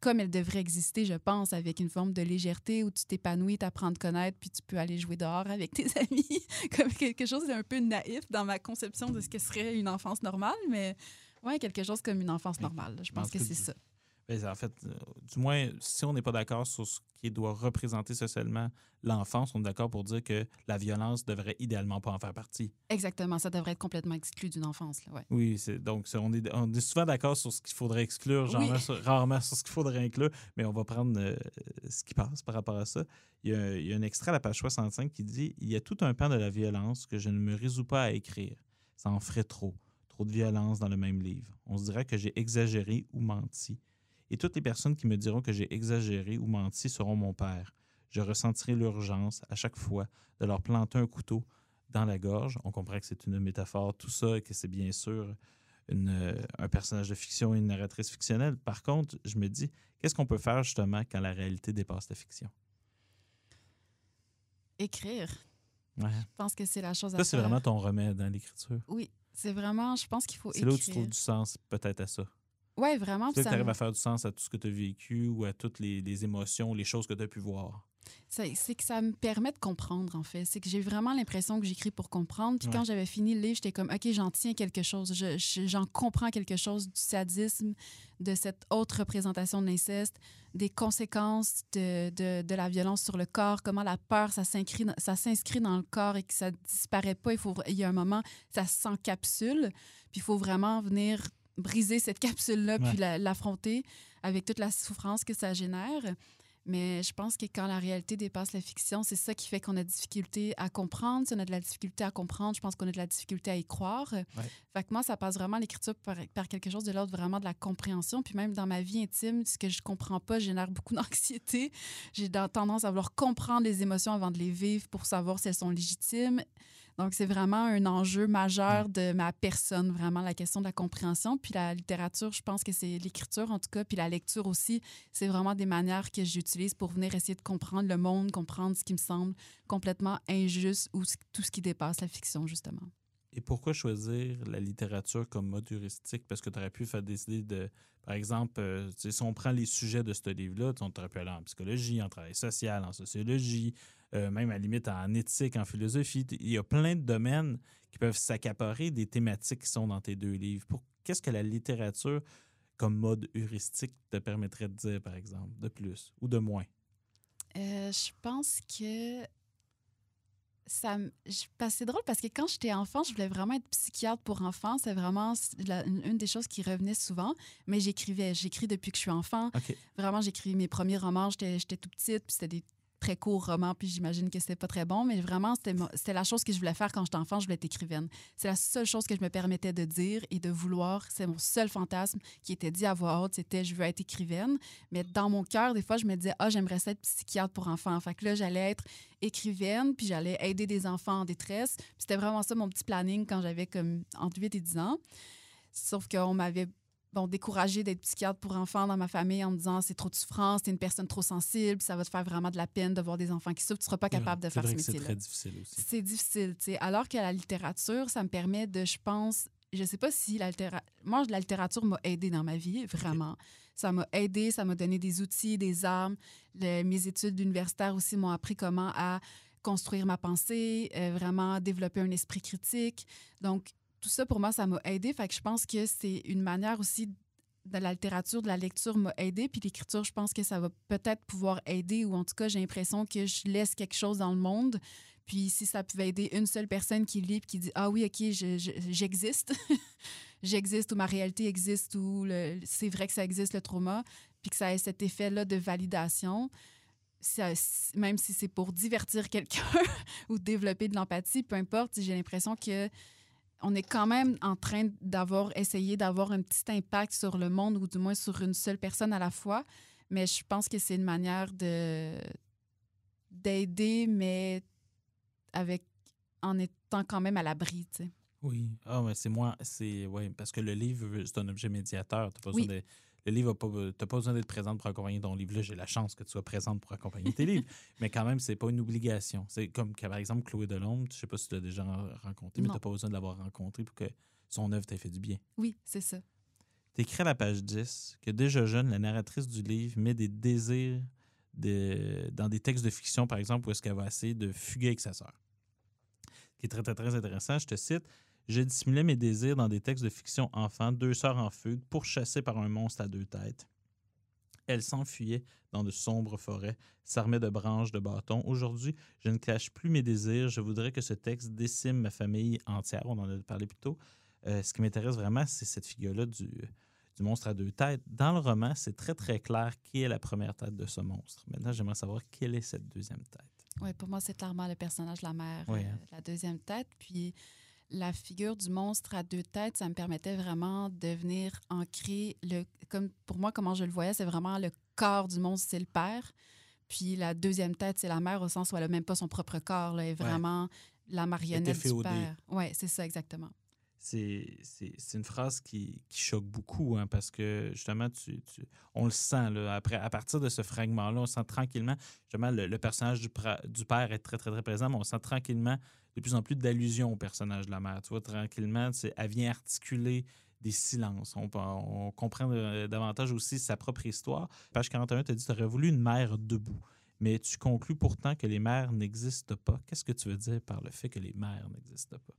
comme elle devrait exister, je pense, avec une forme de légèreté où tu t'épanouis, tu apprends à te connaître, puis tu peux aller jouer dehors avec tes amis, comme quelque chose d'un peu naïf dans ma conception de ce que serait une enfance normale, mais ouais, quelque chose comme une enfance normale. Je pense En que c'est ça. Ben, en fait, euh, du moins, si on n'est pas d'accord sur ce qui doit représenter socialement l'enfance, on est d'accord pour dire que la violence devrait idéalement pas en faire partie. Exactement, ça devrait être complètement exclu d'une enfance. Là, ouais. Oui, c'est donc on est, on est souvent d'accord sur ce qu'il faudrait exclure, Oui. rarement, sur, rarement sur ce qu'il faudrait inclure, mais on va prendre euh, ce qui passe par rapport à ça. Il y, a, il y a un extrait à la page 65 qui dit Il y a tout un pan de la violence que je ne me résous pas à écrire. Ça en ferait trop. Trop de violence dans le même livre. On se dirait que j'ai exagéré ou menti. Et toutes les personnes qui me diront que j'ai exagéré ou menti seront mon père. Je ressentirai l'urgence à chaque fois de leur planter un couteau dans la gorge. On comprend que c'est une métaphore, tout ça, et que c'est bien sûr une, euh, un personnage de fiction et une narratrice fictionnelle. Par contre, je me dis, qu'est-ce qu'on peut faire justement quand la réalité dépasse la fiction? Écrire, Ouais. je pense que c'est la chose à Ça, c'est faire. vraiment ton remède dans l'écriture? Oui, c'est vraiment, je pense qu'il faut C'est écrire. là où tu trouves du sens peut-être à ça. Oui, vraiment. Tu arrives me- à faire du sens à tout ce que tu as vécu ou à toutes les, les émotions, les choses que tu as pu voir. C'est que ça me permet de comprendre, en fait. C'est que j'ai vraiment l'impression que j'écris pour comprendre. Puis Ouais. quand j'avais fini le livre, j'étais comme, OK, j'en tiens quelque chose. Je- je- J'en comprends quelque chose du sadisme, de cette autre représentation de l'inceste, des conséquences de, de, de la violence sur le corps, comment la peur, ça s'inscrit dans- ça s'inscrit dans le corps et que ça disparaît pas. Il, faut, il y a un moment, ça s'encapsule. Puis il faut vraiment venir briser cette capsule-là, Ouais. puis la- l'affronter avec toute la souffrance que ça génère. Mais je pense que quand la réalité dépasse la fiction, c'est ça qui fait qu'on a de difficulté à comprendre. Si on a de la difficulté à comprendre, je pense qu'on a de la difficulté à y croire. Fait que moi, ça passe vraiment l'écriture par, par quelque chose de l'ordre vraiment de la compréhension. Puis même dans ma vie intime, ce que je comprends pas génère beaucoup d'anxiété. J'ai tendance à vouloir comprendre les émotions avant de les vivre pour savoir si elles sont légitimes. Donc, c'est vraiment un enjeu majeur de ma personne, vraiment, la question de la compréhension. Puis la littérature, je pense que c'est l'écriture, en tout cas, puis la lecture aussi, c'est vraiment des manières que j'utilise pour venir essayer de comprendre le monde, comprendre ce qui me semble complètement injuste ou tout ce qui dépasse la fiction, justement. Et pourquoi choisir la littérature comme mode heuristique? Parce que tu aurais pu faire décider de, par exemple, euh, si on prend les sujets de ce livre-là, tu aurais pu aller en psychologie, en travail social, en sociologie, euh, même à la limite en éthique, en philosophie. Il y a plein de domaines qui peuvent s'accaparer des thématiques qui sont dans tes deux livres. Qu'est-ce que la littérature comme mode heuristique te permettrait de dire, par exemple, de plus ou de moins? Euh, je pense que ça c'est drôle parce que quand j'étais enfant, je voulais vraiment être psychiatre pour enfants. C'est vraiment la- une, des choses qui revenait souvent. Mais j'écrivais. J'écris depuis que je suis enfant. Vraiment, j'écris mes premiers romans. J'étais j'étais tout petite, puis c'était des très courts romans, puis j'imagine que c'était pas très bon. Mais vraiment, c'était la chose que je voulais faire quand j'étais enfant. Je voulais être écrivaine. C'est la seule chose que je me permettais de dire et de vouloir. C'est mon seul fantasme qui était dit à voix haute. C'était je veux être écrivaine. Mais dans mon cœur, des fois, je me disais, ah, j'aimerais ça être psychiatre pour enfants. Fait que là, j'allais être écrivaine, puis j'allais aider des enfants en détresse. C'était vraiment ça mon petit planning quand j'avais comme entre 8 et 10 ans. Sauf qu'on m'avait bon, découragée d'être psychiatre pour enfants dans ma famille en me disant c'est trop de souffrance, t'es une personne trop sensible, ça va te faire vraiment de la peine de voir des enfants qui souffrent, tu seras pas capable de faire vrai ce que c'est très difficile aussi. c'est difficile, tu sais. Alors que la littérature, ça me permet de, je pense, je sais pas si la littérature... Moi, la littérature m'a aidé dans ma vie, vraiment. Ça m'a aidé, ça m'a donné des outils, des armes. Le- mes études universitaires aussi m'ont appris comment à construire ma pensée, euh, vraiment développer un esprit critique. Donc, tout ça, pour moi, ça m'a aidé. Fait que je pense que c'est une manière aussi de la littérature, de la lecture m'a aidé. Puis l'écriture, je pense que ça va peut-être pouvoir aider, ou en tout cas, j'ai l'impression que je laisse quelque chose dans le monde. Puis si ça pouvait aider une seule personne qui lit et qui dit Ah oui, OK, je- je- j'existe, j'existe, ou ma réalité existe, ou c'est vrai que ça existe, le trauma, puis que ça ait cet effet-là de validation. Même si c'est pour divertir quelqu'un ou développer de l'empathie, peu importe, j'ai l'impression que on est quand même en train d'avoir essayé d'avoir un petit impact sur le monde ou du moins sur une seule personne à la fois. Mais je pense que c'est une manière de d'aider, mais avec en étant quand même à l'abri. tu sais. Oui. Ah, mais c'est moi. C'est ouais, parce que le livre, c'est un objet médiateur. T'as pas Oui. besoin de- le livre, tu n'as pas besoin d'être présente pour accompagner ton livre. Là, j'ai la chance que tu sois présente pour accompagner tes livres. Mais quand même, c'est pas une obligation. C'est comme, par exemple, Chloé Delhomme, je sais pas si tu l'as déjà rencontré, mais tu n'as pas besoin de l'avoir rencontré pour que son œuvre t'ait fait du bien. Oui, c'est ça. Tu écris à la page 10 que déjà jeune, la narratrice du livre met des désirs de- dans des textes de fiction, par exemple, où est-ce qu'elle va essayer de fuguer avec sa sœur. Ce qui est très, très, très intéressant, je te cite. Je dissimulais mes désirs dans des textes de fiction enfants, deux sœurs en fugue, pourchassées par un monstre à deux têtes. Elles s'enfuyaient dans de sombres forêts, s'armaient de branches, de bâtons. Aujourd'hui, je ne cache plus mes désirs. Je voudrais que ce texte décime ma famille entière. On en a parlé plus tôt. Euh, ce qui m'intéresse vraiment, c'est cette figure-là du, du monstre à deux têtes. Dans le roman, c'est très, très clair qui est la première tête de ce monstre. Maintenant, j'aimerais savoir quelle est cette deuxième tête. Oui, pour moi, c'est clairement le personnage de la mère, Oui, euh, hein. la deuxième tête. Puis la figure du monstre à deux têtes, ça me permettait vraiment de venir ancrer le. Comme pour moi, comment je le voyais, c'est vraiment le corps du monstre, c'est le père. Puis la deuxième tête, c'est la mère, au sens où elle n'a même pas son propre corps. Là, elle est vraiment la marionnette du père. Oui, c'est ça, exactement. C'est une phrase qui, qui choque beaucoup hein, parce que justement, tu, tu- on le sent. Là, après, à partir de ce fragment-là, on sent tranquillement, justement, le, le personnage du, pra- du père est très, très, très présent, mais on sent tranquillement de plus en plus d'allusions au personnage de la mère. Tu vois, tranquillement, elle vient articuler des silences. On comprend euh, davantage aussi sa propre histoire. Page 41, tu as dit tu aurais voulu une mère debout. Mais tu conclus pourtant que les mères n'existent pas. Qu'est-ce que tu veux dire par le fait que les mères n'existent pas?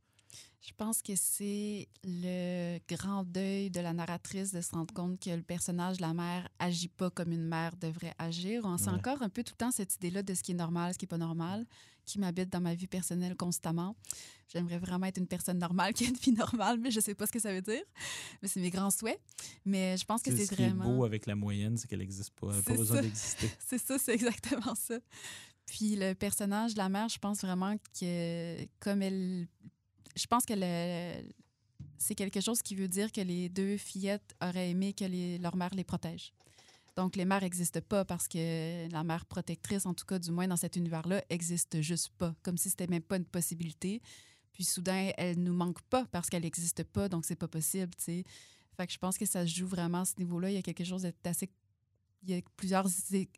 Je pense que c'est le grand deuil de la narratrice de se rendre compte que le personnage de la mère agit pas comme une mère devrait agir. On sent encore un peu tout le temps cette idée-là de ce qui est normal, ce qui est pas normal, qui m'habite dans ma vie personnelle constamment. J'aimerais vraiment être une personne normale qui a une vie normale, mais je sais pas ce que ça veut dire. Mais c'est mes grands souhaits. Mais je pense que C'est c'est ce qui est vraiment. beau avec la moyenne, c'est qu'elle n'existe pas. Elle n'a pas besoin d'exister. C'est ça, c'est exactement ça. Puis le personnage de la mère, je pense vraiment que comme elle... Je pense que c'est quelque chose qui veut dire que les deux fillettes auraient aimé que leur mère les protège. Donc les mères n'existent pas parce que la mère protectrice, en tout cas du moins dans cet univers-là, existe juste pas. Comme si c'était même pas une possibilité. Puis soudain, elle nous manque pas parce qu'elle n'existe pas, donc c'est pas possible, je pense que ça se joue vraiment à ce niveau-là. Il y a quelque chose d'assez il y a plusieurs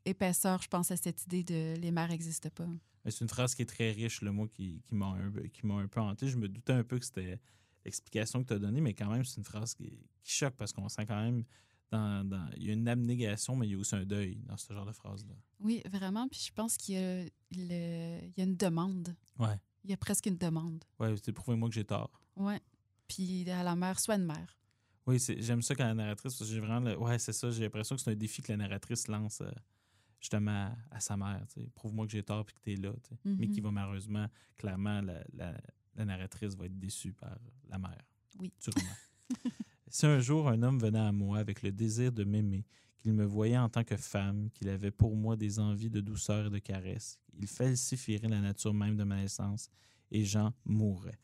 épaisseurs, je pense, à cette idée de les mères n'existent pas. C'est une phrase qui est très riche, le mot qui, qui m'a un, peu- un hanté. Je me doutais un peu que c'était l'explication que tu as donnée, mais quand même, c'est une phrase qui, qui choque parce qu'on sent quand même dans, dans- Il y a une abnégation, mais il y a aussi un deuil dans ce genre de phrase-là. Oui, vraiment. Puis je pense qu'il y a, le- il y a une demande. Ouais. Il y a presque une demande. Ouais, c'est prouvez-moi que j'ai tort. Ouais. Puis à la mère, soit une mère. Oui, c'est- j'aime ça quand la narratrice, parce que j'ai vraiment. le- ouais, c'est ça, j'ai l'impression que c'est un défi que la narratrice lance euh, justement à, à sa mère. tu. Prouve-moi que j'ai tort puis que t'es là. tu sais. Mais Mhm. qui va malheureusement, clairement, la, la- la narratrice va être déçue par la mère. Oui. Sûrement. si un jour un homme venait à moi avec le désir de m'aimer, qu'il me voyait en tant que femme, qu'il avait pour moi des envies de douceur et de caresse, il falsifierait la nature même de ma naissance et Jean mourrait.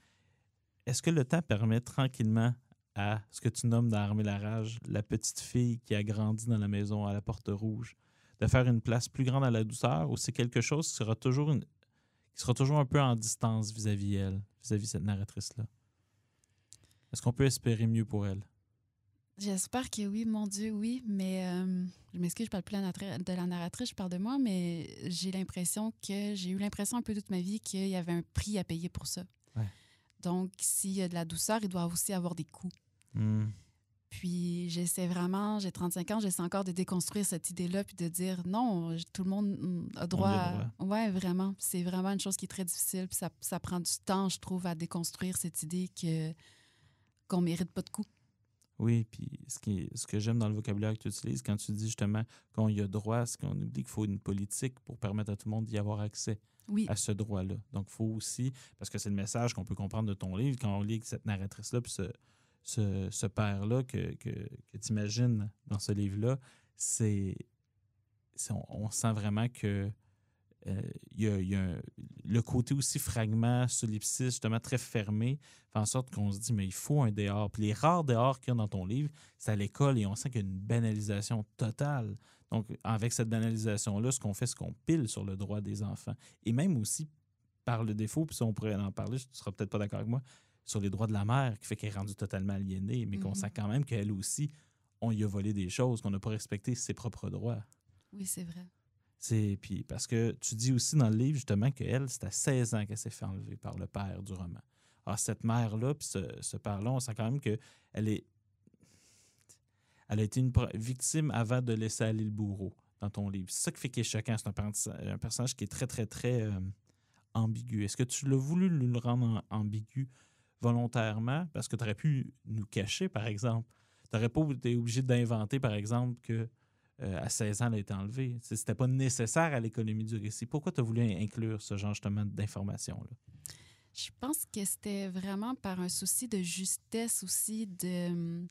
Est-ce que le temps permet tranquillement à ce que tu nommes dans Armer la rage, la petite fille qui a grandi dans la maison à la porte rouge, de faire une place plus grande à la douceur ou c'est quelque chose qui sera toujours, une- qui sera toujours un peu en distance vis-à-vis elle, vis-à-vis cette narratrice-là? Est-ce qu'on peut espérer mieux pour elle? J'espère que oui, mon Dieu, oui. Mais euh, je m'excuse, je parle plus de la narratrice, je parle de moi, mais j'ai l'impression que j'ai eu l'impression un peu toute ma vie qu'il y avait un prix à payer pour ça. Ouais. Donc, s'il y a de la douceur, il doit aussi avoir des coûts. Hmm. Puis j'essaie vraiment, j'ai 35 ans, j'essaie encore de déconstruire cette idée-là puis de dire non, tout le monde mm, a droit. à- Ouais, vraiment. C'est vraiment une chose qui est très difficile. Puis ça, ça prend du temps, je trouve, à déconstruire cette idée que qu'on mérite pas de coups. Oui, puis ce, qui ce que j'aime dans le vocabulaire que tu utilises, quand tu dis justement qu'on y a droit, c'est qu'on oublie qu'il faut une politique pour permettre à tout le monde d'y avoir accès Oui, à ce droit-là. Donc, il faut aussi, parce que c'est le message qu'on peut comprendre de ton livre, quand on lit cette narratrice-là, puis ce, ce, père-là que, que, que tu imagines dans ce livre-là, c'est. On, sent vraiment que. euh, y a, le côté aussi fragment, solipsiste, justement très fermé, fait en sorte qu'on se dit, mais il faut un dehors. Puis les rares dehors qu'il y a dans ton livre, c'est à l'école et on sent qu'il y a une banalisation totale. Donc, avec cette banalisation-là, ce qu'on fait, c'est qu'on pile sur le droit des enfants. Et même aussi, par le défaut, puis ça, on pourrait en parler, tu seras peut-être pas d'accord avec moi, sur les droits de la mère, qui fait qu'elle est rendue totalement aliénée, mais qu'on Mhm. sent quand même qu'elle aussi, on y a volé des choses, qu'on n'a pas respecté ses propres droits. oui, c'est vrai. C'est puis parce que tu dis aussi dans le livre justement qu'elle, c'est à 16 ans qu'elle s'est fait enlever par le père du roman. Alors cette mère-là, puis ce, ce père-là, on sent quand même qu'elle est. Elle a été une victime avant de laisser aller le bourreau dans ton livre. C'est ça qui fait qu'il est choquant. C'est un, perso- un personnage qui est très, très, très euh, ambigu. Est-ce que tu l'as voulu le rendre en- ambigu volontairement? Parce que tu aurais pu nous cacher, par exemple. Tu n'aurais pas été obligé d'inventer, par exemple, que euh, à 16 ans, elle a été enlevée. Ce n'était pas nécessaire à l'économie du récit. Pourquoi tu as voulu inclure ce genre justement d'informations-là? Je pense que c'était vraiment par un souci de justesse aussi de,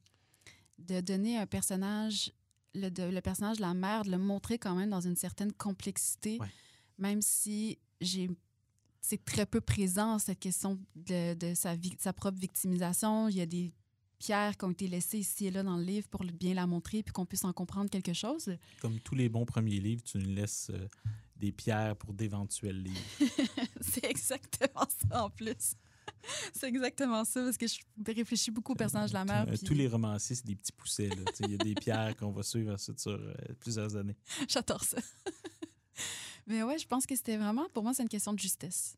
de donner un personnage, le, de- le personnage de la mère, de le montrer quand même dans une certaine complexité, Ouais. même si j'ai c'est très peu présent cette question de, de sa, sa propre victimisation. Il y a des pierres qui ont été laissées ici et là dans le livre pour bien la montrer puis qu'on puisse en comprendre quelque chose. Comme tous les bons premiers livres, tu nous laisses euh, des pierres pour d'éventuels livres. C'est exactement ça en plus. C'est exactement ça parce que je réfléchis beaucoup au personnage de la mère. Euh, puis Tous les romanciers, c'est des petits poussets. Il y a des pierres qu'on va suivre ensuite sur euh, plusieurs années. J'adore ça. Mais ouais, je pense que c'était vraiment, pour moi, c'est une question de justesse.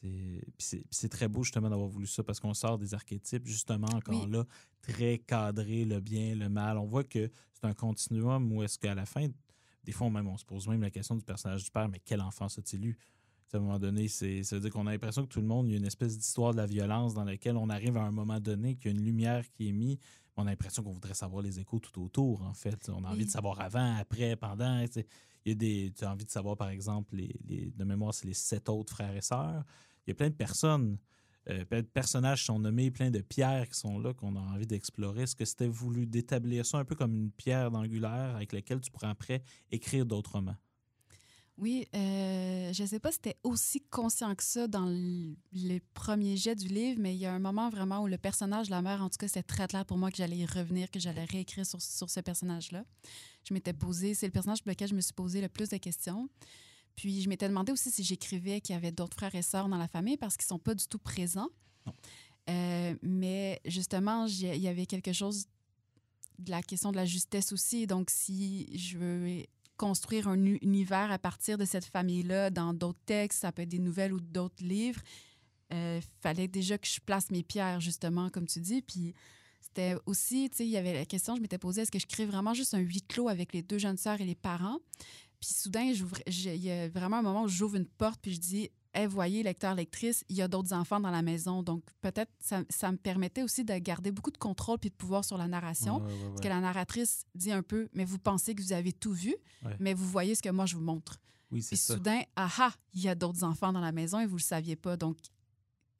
Puis c'est- très beau justement d'avoir voulu ça parce qu'on sort des archétypes justement encore Oui. là très cadré le bien le mal on voit que c'est un continuum où est-ce qu'à la fin des fois, même, on se pose même la question du personnage du père, mais quel enfant a-t-il eu? à un moment donné, c'est, ça veut dire qu'on a l'impression que tout le monde, il y a une espèce d'histoire de la violence dans laquelle on arrive à un moment donné, qu'il y a une lumière qui est mise. On a l'impression qu'on voudrait savoir les échos tout autour, en fait. On a envie de savoir avant, après, pendant. Il y a des, tu as envie de savoir, par exemple, les, de mémoire, c'est les sept autres frères et sœurs. Il y a plein de personnes, euh, plein de personnages qui sont nommés, plein de pierres qui sont là qu'on a envie d'explorer. Est-ce que c'était voulu d'établir ça un peu comme une pierre d'angulaire avec laquelle tu pourrais après écrire d'autres? Oui, euh, je ne sais pas si c'était aussi conscient que ça dans les premiers jets du livre, mais il y a un moment vraiment où le personnage de la mère, en tout cas, c'était très clair pour moi que j'allais y revenir, que j'allais réécrire sur, sur ce personnage-là. Je m'étais posé, c'est le personnage pour lequel je me suis posé le plus de questions. Puis je m'étais demandé aussi si j'écrivais qu'il y avait d'autres frères et sœurs dans la famille parce qu'ils ne sont pas du tout présents. Euh, mais justement, il y avait quelque chose de la question de la justesse aussi. Donc, si je veux construire un univers à partir de cette famille-là dans d'autres textes, ça peut être des nouvelles ou d'autres livres. Il euh, fallait déjà que je place mes pierres, justement, comme tu dis. Puis c'était aussi, tu sais, il y avait la question, je m'étais posée, est-ce que je crée vraiment juste un huis clos avec les deux jeunes sœurs et les parents? Puis soudain, il y a vraiment un moment où j'ouvre une porte, puis je dis, hey, voyez, lecteur, lectrice, il y a d'autres enfants dans la maison. Donc, peut-être ça, ça, me permettait aussi de garder beaucoup de contrôle puis de pouvoir sur la narration. Parce que la narratrice dit un peu, mais vous pensez que vous avez tout vu, mais vous voyez ce que moi je vous montre. Oui, c'est ça. soudain, aha, il y a d'autres enfants dans la maison et vous ne le saviez pas. Donc,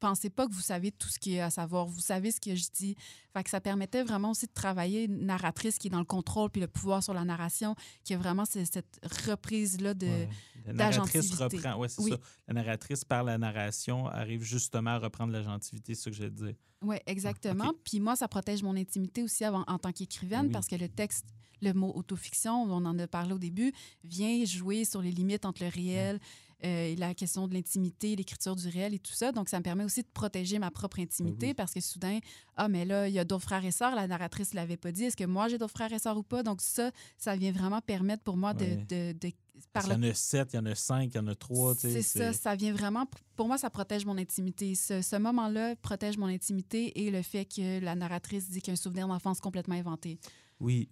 pensez pas que vous savez tout ce qu'il y a à savoir. Vous savez ce que je dis. Fait que ça permettait vraiment aussi de travailler une narratrice qui est dans le contrôle puis le pouvoir sur la narration, qui a vraiment cette reprise-là de. La narratrice reprend, ouais, c'est ça. La narratrice, par la narration, arrive justement à reprendre l'agentivité, c'est ce que je dire. Oui, exactement. Puis moi, ça protège mon intimité aussi en, tant qu'écrivaine parce que le texte le mot autofiction, on en a parlé au début, vient jouer sur les limites entre le réel, euh, la question de l'intimité, l'écriture du réel et tout ça. Donc, ça me permet aussi de protéger ma propre intimité parce que soudain, ah, mais là, il y a d'autres frères et sœurs, la narratrice ne l'avait pas dit. Est-ce que moi, j'ai d'autres frères et sœurs ou pas? Donc, ça, ça vient vraiment permettre pour moi de. de, de Il y en a sept, il y en a cinq, il y en a trois. C'est ça, ça vient vraiment. Pour moi, ça protège mon intimité. Ce, ce moment-là protège mon intimité et le fait que la narratrice dit qu'il y a un souvenir d'enfance complètement inventé. Oui,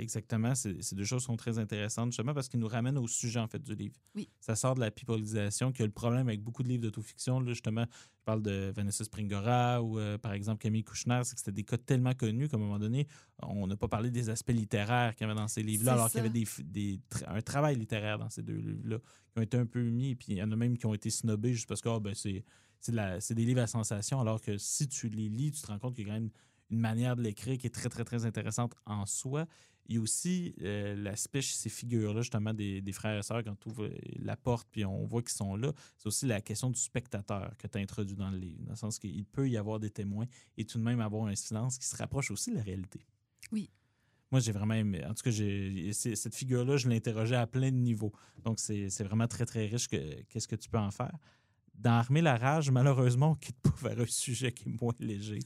Exactement. Ces deux choses sont très intéressantes, justement, parce qu'ils nous ramènent au sujet, en fait, du livre. Oui. Ça sort de la pipolisation, qui a le problème avec beaucoup de livres d'autofiction. Justement, je parle de Vanessa Springora ou, euh, par exemple, Camille Kouchner. C'est que c'était des cas tellement connus qu'à un moment donné, on n'a pas parlé des aspects littéraires qu'il y avait dans ces livres-là, alors qu'il y avait des, des, un travail littéraire dans ces deux livres-là qui ont été un peu mis. Puis il y en a même qui ont été snobés juste parce que oh, ben, c'est c'est des livres à sensation, alors que si tu les lis, tu te rends compte qu'il y a quand même une manière de l'écrire qui est très, très, très intéressante en soi. Il y a aussi euh, l'aspect chez ces figures-là, justement, des, frères et sœurs, quand tu ouvres la porte puis on voit qu'ils sont là. C'est aussi la question du spectateur que tu as introduit dans le livre, dans le sens qu'il peut y avoir des témoins et tout de même avoir un silence qui se rapproche aussi de la réalité. Oui. Moi, j'ai vraiment aimé. En tout cas, cette figure-là, je l'interrogeais à plein de niveaux. Donc, c'est vraiment très, très riche. Qu'est-ce que tu peux en faire? Dans Armer la rage, malheureusement, on quitte pas vers un sujet qui est moins léger.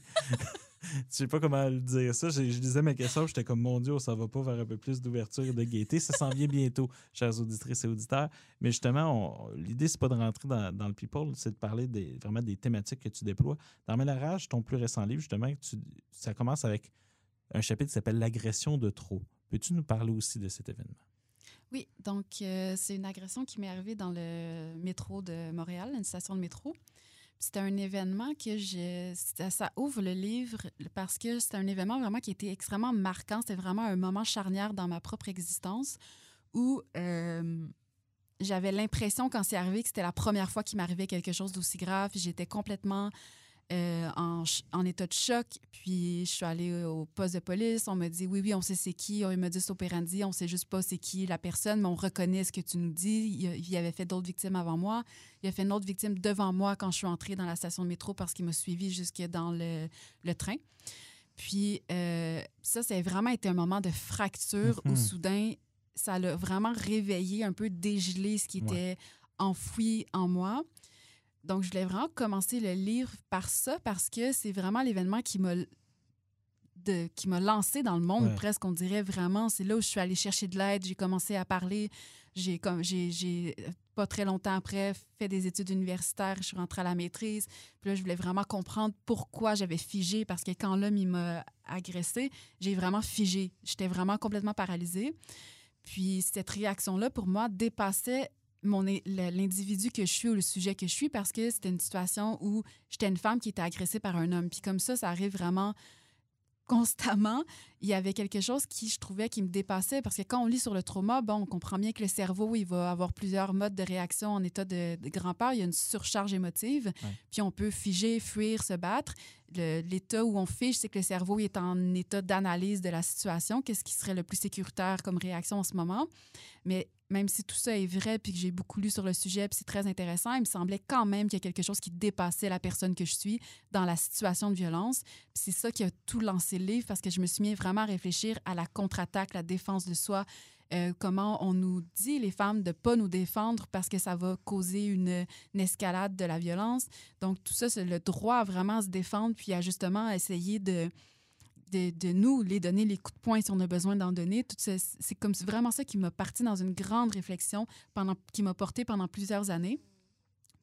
je sais pas comment le dire ça. Je, lisais mes questions, j'étais comme mon Dieu, ça va pas vers un peu plus d'ouverture et de gaieté. Ça s'en vient bientôt, chers auditrices et auditeurs. Mais justement, l'idée, c'est pas de rentrer dans, le people, c'est de parler des, vraiment des thématiques que tu déploies. Dans Mélarage, ton plus récent livre, justement, ça commence avec un chapitre qui s'appelle L'agression de trop. Peux-tu nous parler aussi de cet événement? Oui, donc euh, c'est une agression qui m'est arrivée dans le métro de Montréal, une station de métro. C'était un événement que je, ça, ouvre le livre parce que c'était un événement vraiment qui était extrêmement marquant. C'était vraiment un moment charnière dans ma propre existence où euh, j'avais l'impression quand c'est arrivé que c'était la première fois qu'il m'arrivait quelque chose d'aussi grave. J'étais complètement euh, en, état de choc. Puis je suis allée au poste de police. On m'a dit oui, oui, on sait c'est qui. Il m'a dit c'est opérandi. On sait juste pas c'est qui la personne, mais on reconnaît ce que tu nous dis. Il, y avait fait d'autres victimes avant moi. Il a fait une autre victime devant moi quand je suis entrée dans la station de métro parce qu'il m'a suivi jusque dans le, train. Puis euh, ça, ça a vraiment été un moment de fracture où mhm. soudain, ça l'a vraiment réveillé, un peu dégelé ce qui était enfoui en moi. Donc, je voulais vraiment commencer le livre par ça parce que c'est vraiment l'événement qui m'a de, qui m'a lancé dans le monde, presque, on dirait vraiment. C'est là où je suis allée chercher de l'aide. J'ai commencé à parler. J'ai, comme, j'ai, pas très longtemps après, fait des études universitaires. Je suis rentrée à la maîtrise. Puis là, je voulais vraiment comprendre pourquoi j'avais figé. Parce que quand l'homme, il m'a agressé, j'ai vraiment figé. J'étais vraiment complètement paralysée. Puis cette réaction-là, pour moi, dépassait mon l'individu que je suis ou le sujet que je suis parce que c'était une situation où j'étais une femme qui était agressée par un homme. Puis comme ça, ça arrive vraiment constamment, il y avait quelque chose qui, je trouvais, qui me dépassait. Parce que quand on lit sur le trauma, bon, on comprend bien que le cerveau, il va avoir plusieurs modes de réaction en état de, grand-peur. Il y a une surcharge émotive, puis on peut figer, fuir, se battre. L'état où on fige, c'est que le cerveau est en état d'analyse de la situation. Qu'est-ce qui serait le plus sécuritaire comme réaction en ce moment? Mais même si tout ça est vrai, puis que j'ai beaucoup lu sur le sujet, puis c'est très intéressant, il me semblait quand même qu'il y a quelque chose qui dépassait la personne que je suis dans la situation de violence. C'est ça qui a tout lancé le livre, parce que je me suis mis vraiment à réfléchir à la contre-attaque, la défense de soi, euh, comment on nous dit, les femmes, de ne pas nous défendre parce que ça va causer une, escalade de la violence. Donc, tout ça, c'est le droit à se défendre, puis à justement essayer de, de, nous, les donner les coups de poing si on a besoin d'en donner. C'est comme vraiment ça qui m'a parti dans une grande réflexion pendant, qui m'a porté pendant plusieurs années.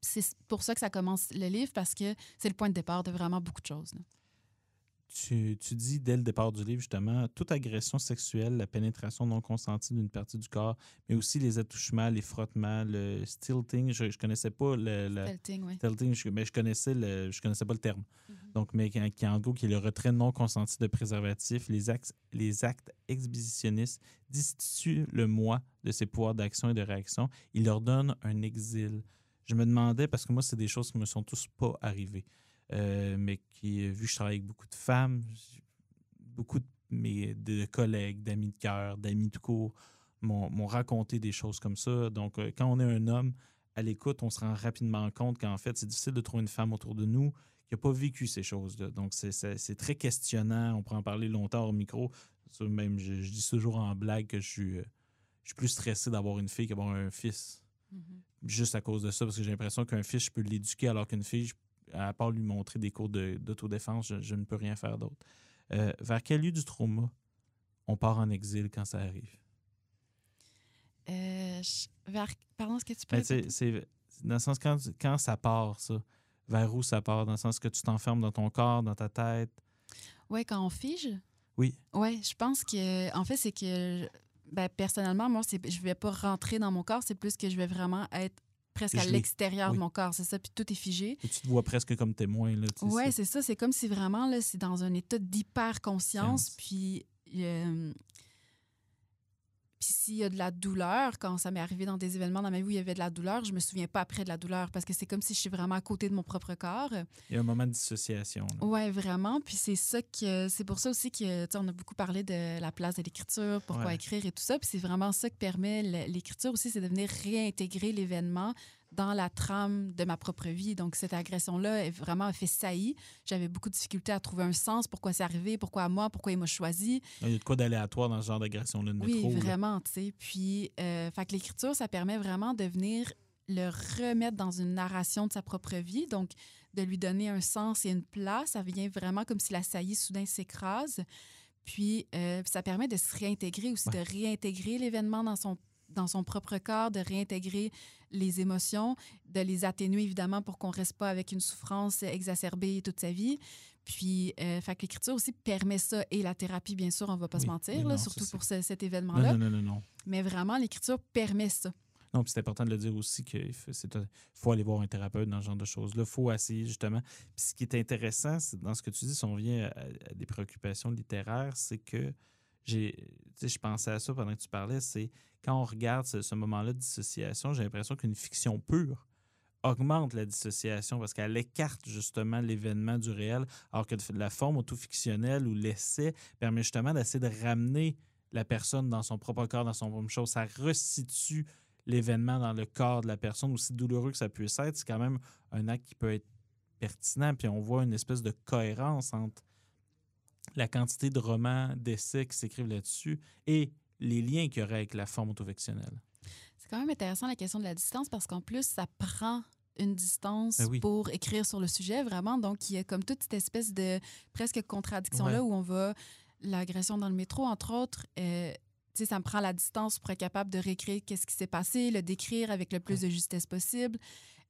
C'est pour ça que ça commence le livre, parce que c'est le point de départ de vraiment beaucoup de choses. Tu, tu, dis dès le départ du livre, justement, toute agression sexuelle, la pénétration non consentie d'une partie du corps, mais aussi les attouchements, les frottements, le stilting. Je ne connaissais pas le. le stilting, oui. je, mais je connaissais, le, je connaissais pas le terme. Mm-hmm. Donc, mais qui, en gros, qui est le retrait non consenti de préservatifs, les actes, les actes exhibitionnistes destituent le moi de ses pouvoirs d'action et de réaction. Il leur donne un exil. Je me demandais, parce que moi, c'est des choses qui me sont tous pas arrivées. Euh, mais qui, vu que je travaille avec beaucoup de femmes, beaucoup de mes de collègues, d'amis de cœur, d'amis de cours m'ont raconté des choses comme ça. Donc, euh, quand on est un homme à l'écoute, on se rend rapidement compte qu'en fait, c'est difficile de trouver une femme autour de nous qui n'a pas vécu ces choses-là. Donc, c'est très questionnant. On pourrait en parler longtemps au micro. Même, je, dis toujours en blague que je suis, euh, je suis plus stressé d'avoir une fille qu'avoir un fils. Mm-hmm. Juste à cause de ça, parce que j'ai l'impression qu'un fils, je peux l'éduquer alors qu'une fille, je à part lui montrer des cours d'autodéfense, je, ne peux rien faire d'autre. Euh, vers quel lieu du trauma on part en exil quand ça arrive? Euh, vers, pardon, ce que tu peux ben, C'est dans le sens quand, quand ça part, ça, vers où ça part? Dans le sens que tu t'enfermes dans ton corps, dans ta tête? Oui, quand on fige? Oui. Oui, je pense que, en fait, c'est que, ben, personnellement, moi, je ne vais pas rentrer dans mon corps, c'est plus que je vais vraiment être presque à l'extérieur de mon corps, c'est ça, puis tout est figé. tu te vois presque comme témoin. Oui, c'est ça, c'est comme si vraiment, là, c'est dans un état d'hyper-conscience, puis... Euh, puis s'il y a de la douleur, quand ça m'est arrivé dans des événements dans ma vie où il y avait de la douleur, je me souviens pas après de la douleur parce que c'est comme si je suis vraiment à côté de mon propre corps. Il y a un moment de dissociation. Oui, vraiment. Puis c'est ça que c'est pour ça aussi que on a beaucoup parlé de la place de l'écriture, pourquoi écrire et tout ça. Puis c'est vraiment ça que permet l'écriture aussi, c'est de venir réintégrer l'événement dans la trame de ma propre vie. Donc, cette agression-là vraiment fait saillie. J'avais beaucoup de difficultés à trouver un sens, pourquoi c'est arrivé, pourquoi moi, pourquoi il m'a choisi? Il y a de quoi d'aléatoire dans ce genre d'agression-là de Oui, vraiment, tu sais. Puis, euh, fait que l'écriture, ça permet vraiment de venir le remettre dans une narration de sa propre vie. Donc, de lui donner un sens et une place. Ça vient vraiment comme si la saillie soudain s'écrase. Puis, euh, ça permet de se réintégrer aussi, de réintégrer l'événement dans son dans son propre corps, de réintégrer les émotions, de les atténuer évidemment pour qu'on reste pas avec une souffrance exacerbée toute sa vie. Puis, euh, l'écriture aussi permet ça et la thérapie, bien sûr, on va pas se mentir, surtout pour cet événement-là. Non, non, non, non, Mais vraiment, l'écriture permet ça. Non, puis c'est important de le dire aussi qu'il faut aller voir un thérapeute dans ce genre de choses-là. Il faut essayer, justement. Puis ce qui est intéressant, dans ce que tu dis, si on vient à des préoccupations littéraires, c'est que je pensais à ça pendant que tu parlais, c'est quand on regarde ce, moment-là de dissociation, j'ai l'impression qu'une fiction pure augmente la dissociation parce qu'elle écarte justement l'événement du réel, alors que la forme auto-fictionnelle ou l'essai permet justement d'essayer de ramener la personne dans son propre corps, dans son propre chose. Ça resitue l'événement dans le corps de la personne, aussi douloureux que ça puisse être. C'est quand même un acte qui peut être pertinent, puis on voit une espèce de cohérence entre quantité de romans, d'essais qui s'écrivent là-dessus et les liens qu'il y aurait avec la forme autofictionnelle. C'est quand même intéressant la question de la distance parce qu'en plus, ça prend une distance ben pour écrire sur le sujet, vraiment. Donc, il y a comme toute cette espèce de presque contradiction-là où on va, l'agression dans le métro, entre autres, euh, sais, ça me prend la distance pour être capable de réécrire qu'est-ce qui s'est passé, le décrire avec le plus de justesse possible,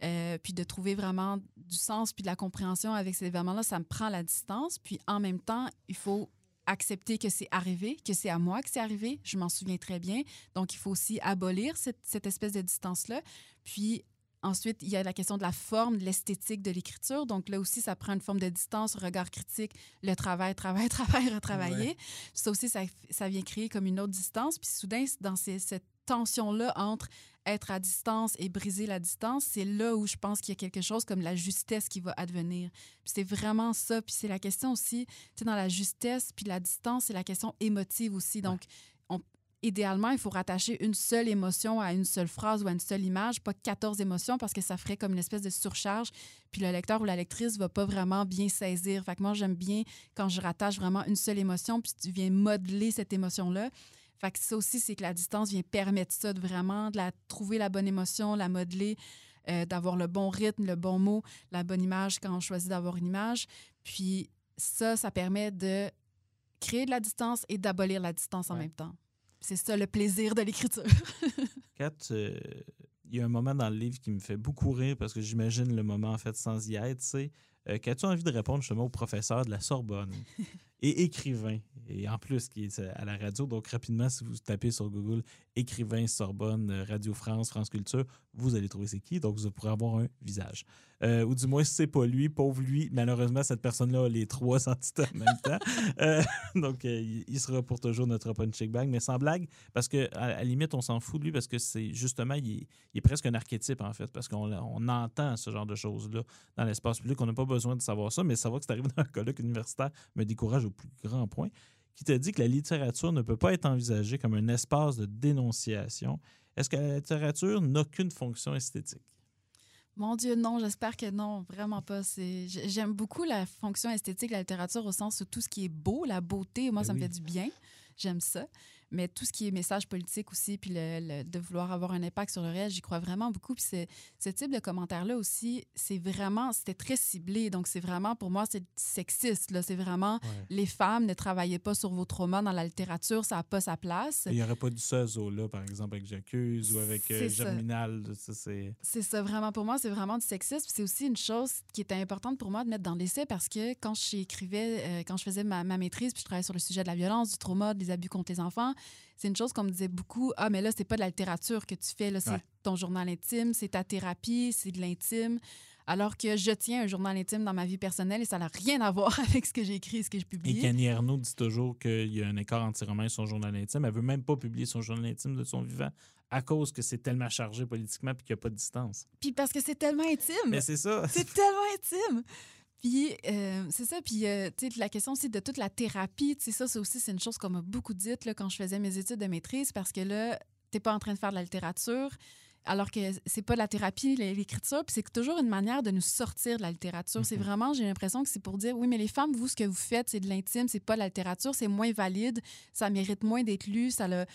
euh, puis de trouver vraiment du sens puis de la compréhension avec ces événements-là. Ça me prend la distance. Puis en même temps, il faut accepter que c'est arrivé, que c'est à moi que c'est arrivé. Je m'en souviens très bien. Donc, il faut aussi abolir cette, cette espèce de distance-là. Puis, Ensuite, il y a la question de la forme, de l'esthétique de l'écriture. Donc là aussi, ça prend une forme de distance, regard critique, le travail, travail, travail, retravailler. Ça aussi, ça, ça, vient créer comme une autre distance. Puis soudain, dans ces, cette tension-là entre être à distance et briser la distance, c'est là où je pense qu'il y a quelque chose comme la justesse qui va advenir. Puis c'est vraiment ça. Puis c'est la question aussi, tu sais, dans la justesse, puis la distance, c'est la question émotive aussi. Donc, idéalement, il faut rattacher une seule émotion à une seule phrase ou à une seule image, pas 14 émotions parce que ça ferait comme une espèce de surcharge. Puis le lecteur ou la lectrice va pas vraiment bien saisir. Fait que moi, j'aime bien quand je rattache vraiment une seule émotion, puis tu viens modeler cette émotion-là. Fait que ça aussi, c'est que la distance vient permettre ça, de vraiment de la, trouver la bonne émotion, la modeler, euh, d'avoir le bon rythme, le bon mot, la bonne image quand on choisit d'avoir une image. Puis ça, ça permet de créer de la distance et d'abolir la distance en même temps. C'est ça le plaisir de l'écriture. Kat, euh, il y a un moment dans le livre qui me fait beaucoup rire parce que j'imagine le moment en fait sans y être, c'est euh, qu'as-tu envie de répondre justement au professeur de la Sorbonne? et écrivain, et en plus qui est à la radio. Donc rapidement, si vous tapez sur Google écrivain Sorbonne, euh, Radio France, France Culture, vous allez trouver c'est qui. Donc vous pourrez avoir un visage. Euh, ou du moins, si c'est pas lui, pauvre lui, malheureusement, cette personne-là a les trois entités en même temps. Euh, donc, il sera pour toujours notre punching bag, mais sans blague, parce que à, la limite, on s'en fout de lui parce que c'est justement, il est, presque un archétype, en fait, parce qu'on on entend ce genre de choses-là dans l'espace public. On n'a pas besoin de savoir ça, mais savoir que c'est arrivé dans un colloque universitaire me décourage au plus grand point qui te dit que la littérature ne peut pas être envisagée comme un espace de dénonciation. Est-ce que la littérature n'a qu'une fonction esthétique? Mon Dieu, non, j'espère que non, vraiment pas. J'aime beaucoup la fonction esthétique de la littérature au sens où tout ce qui est beau, la beauté, moi, ben ça me fait du bien. J'aime ça mais tout ce qui est message politique aussi, puis le, de vouloir avoir un impact sur le reste, j'y crois vraiment beaucoup. Puis ce type de commentaire-là aussi, c'est vraiment, c'était très ciblé. Donc, c'est vraiment, pour moi, c'est sexiste. Là. C'est vraiment, les femmes ne travaillaient pas sur vos traumas dans la littérature, ça n'a pas sa place. Il n'y aurait pas du ça, là, par exemple, avec J'accuse ou avec euh, Germinal. C'est ça, vraiment. Pour moi, c'est vraiment du sexisme. C'est aussi une chose qui était importante pour moi de mettre dans l'essai parce que quand j'écrivais, euh, quand je faisais ma, ma maîtrise, puis je travaillais sur le sujet de la violence, du trauma, des abus contre les enfants, c'est une chose qu'on me disait beaucoup. Ah, mais là, c'est pas de la littérature que tu fais, là, c'est ton journal intime, c'est ta thérapie, c'est de l'intime. Alors que je tiens un journal intime dans ma vie personnelle et ça n'a rien à voir avec ce que j'ai écrit, ce que je publie. Et Kenny Arnaud dit toujours qu'il y a un écart anti-romain sur son journal intime. Elle veut même pas publier son journal intime de son vivant à cause que c'est tellement chargé politiquement puis qu'il n'y a pas de distance. Puis parce que c'est tellement intime. Mais c'est ça. C'est tellement intime. Puis, euh, c'est ça. Puis, euh, tu sais, la question aussi de toute la thérapie, tu sais, ça, c'est aussi, c'est une chose qu'on m'a beaucoup dite là, quand je faisais mes études de maîtrise parce que là, t'es pas en train de faire de la littérature, alors que c'est pas de la thérapie, l'écriture, puis c'est toujours une manière de nous sortir de la littérature. C'est mhm. vraiment, j'ai l'impression que c'est pour dire, oui, mais les femmes, vous, ce que vous faites, c'est de l'intime, c'est pas de la littérature, c'est moins valide, ça mérite moins d'être lu, ça le,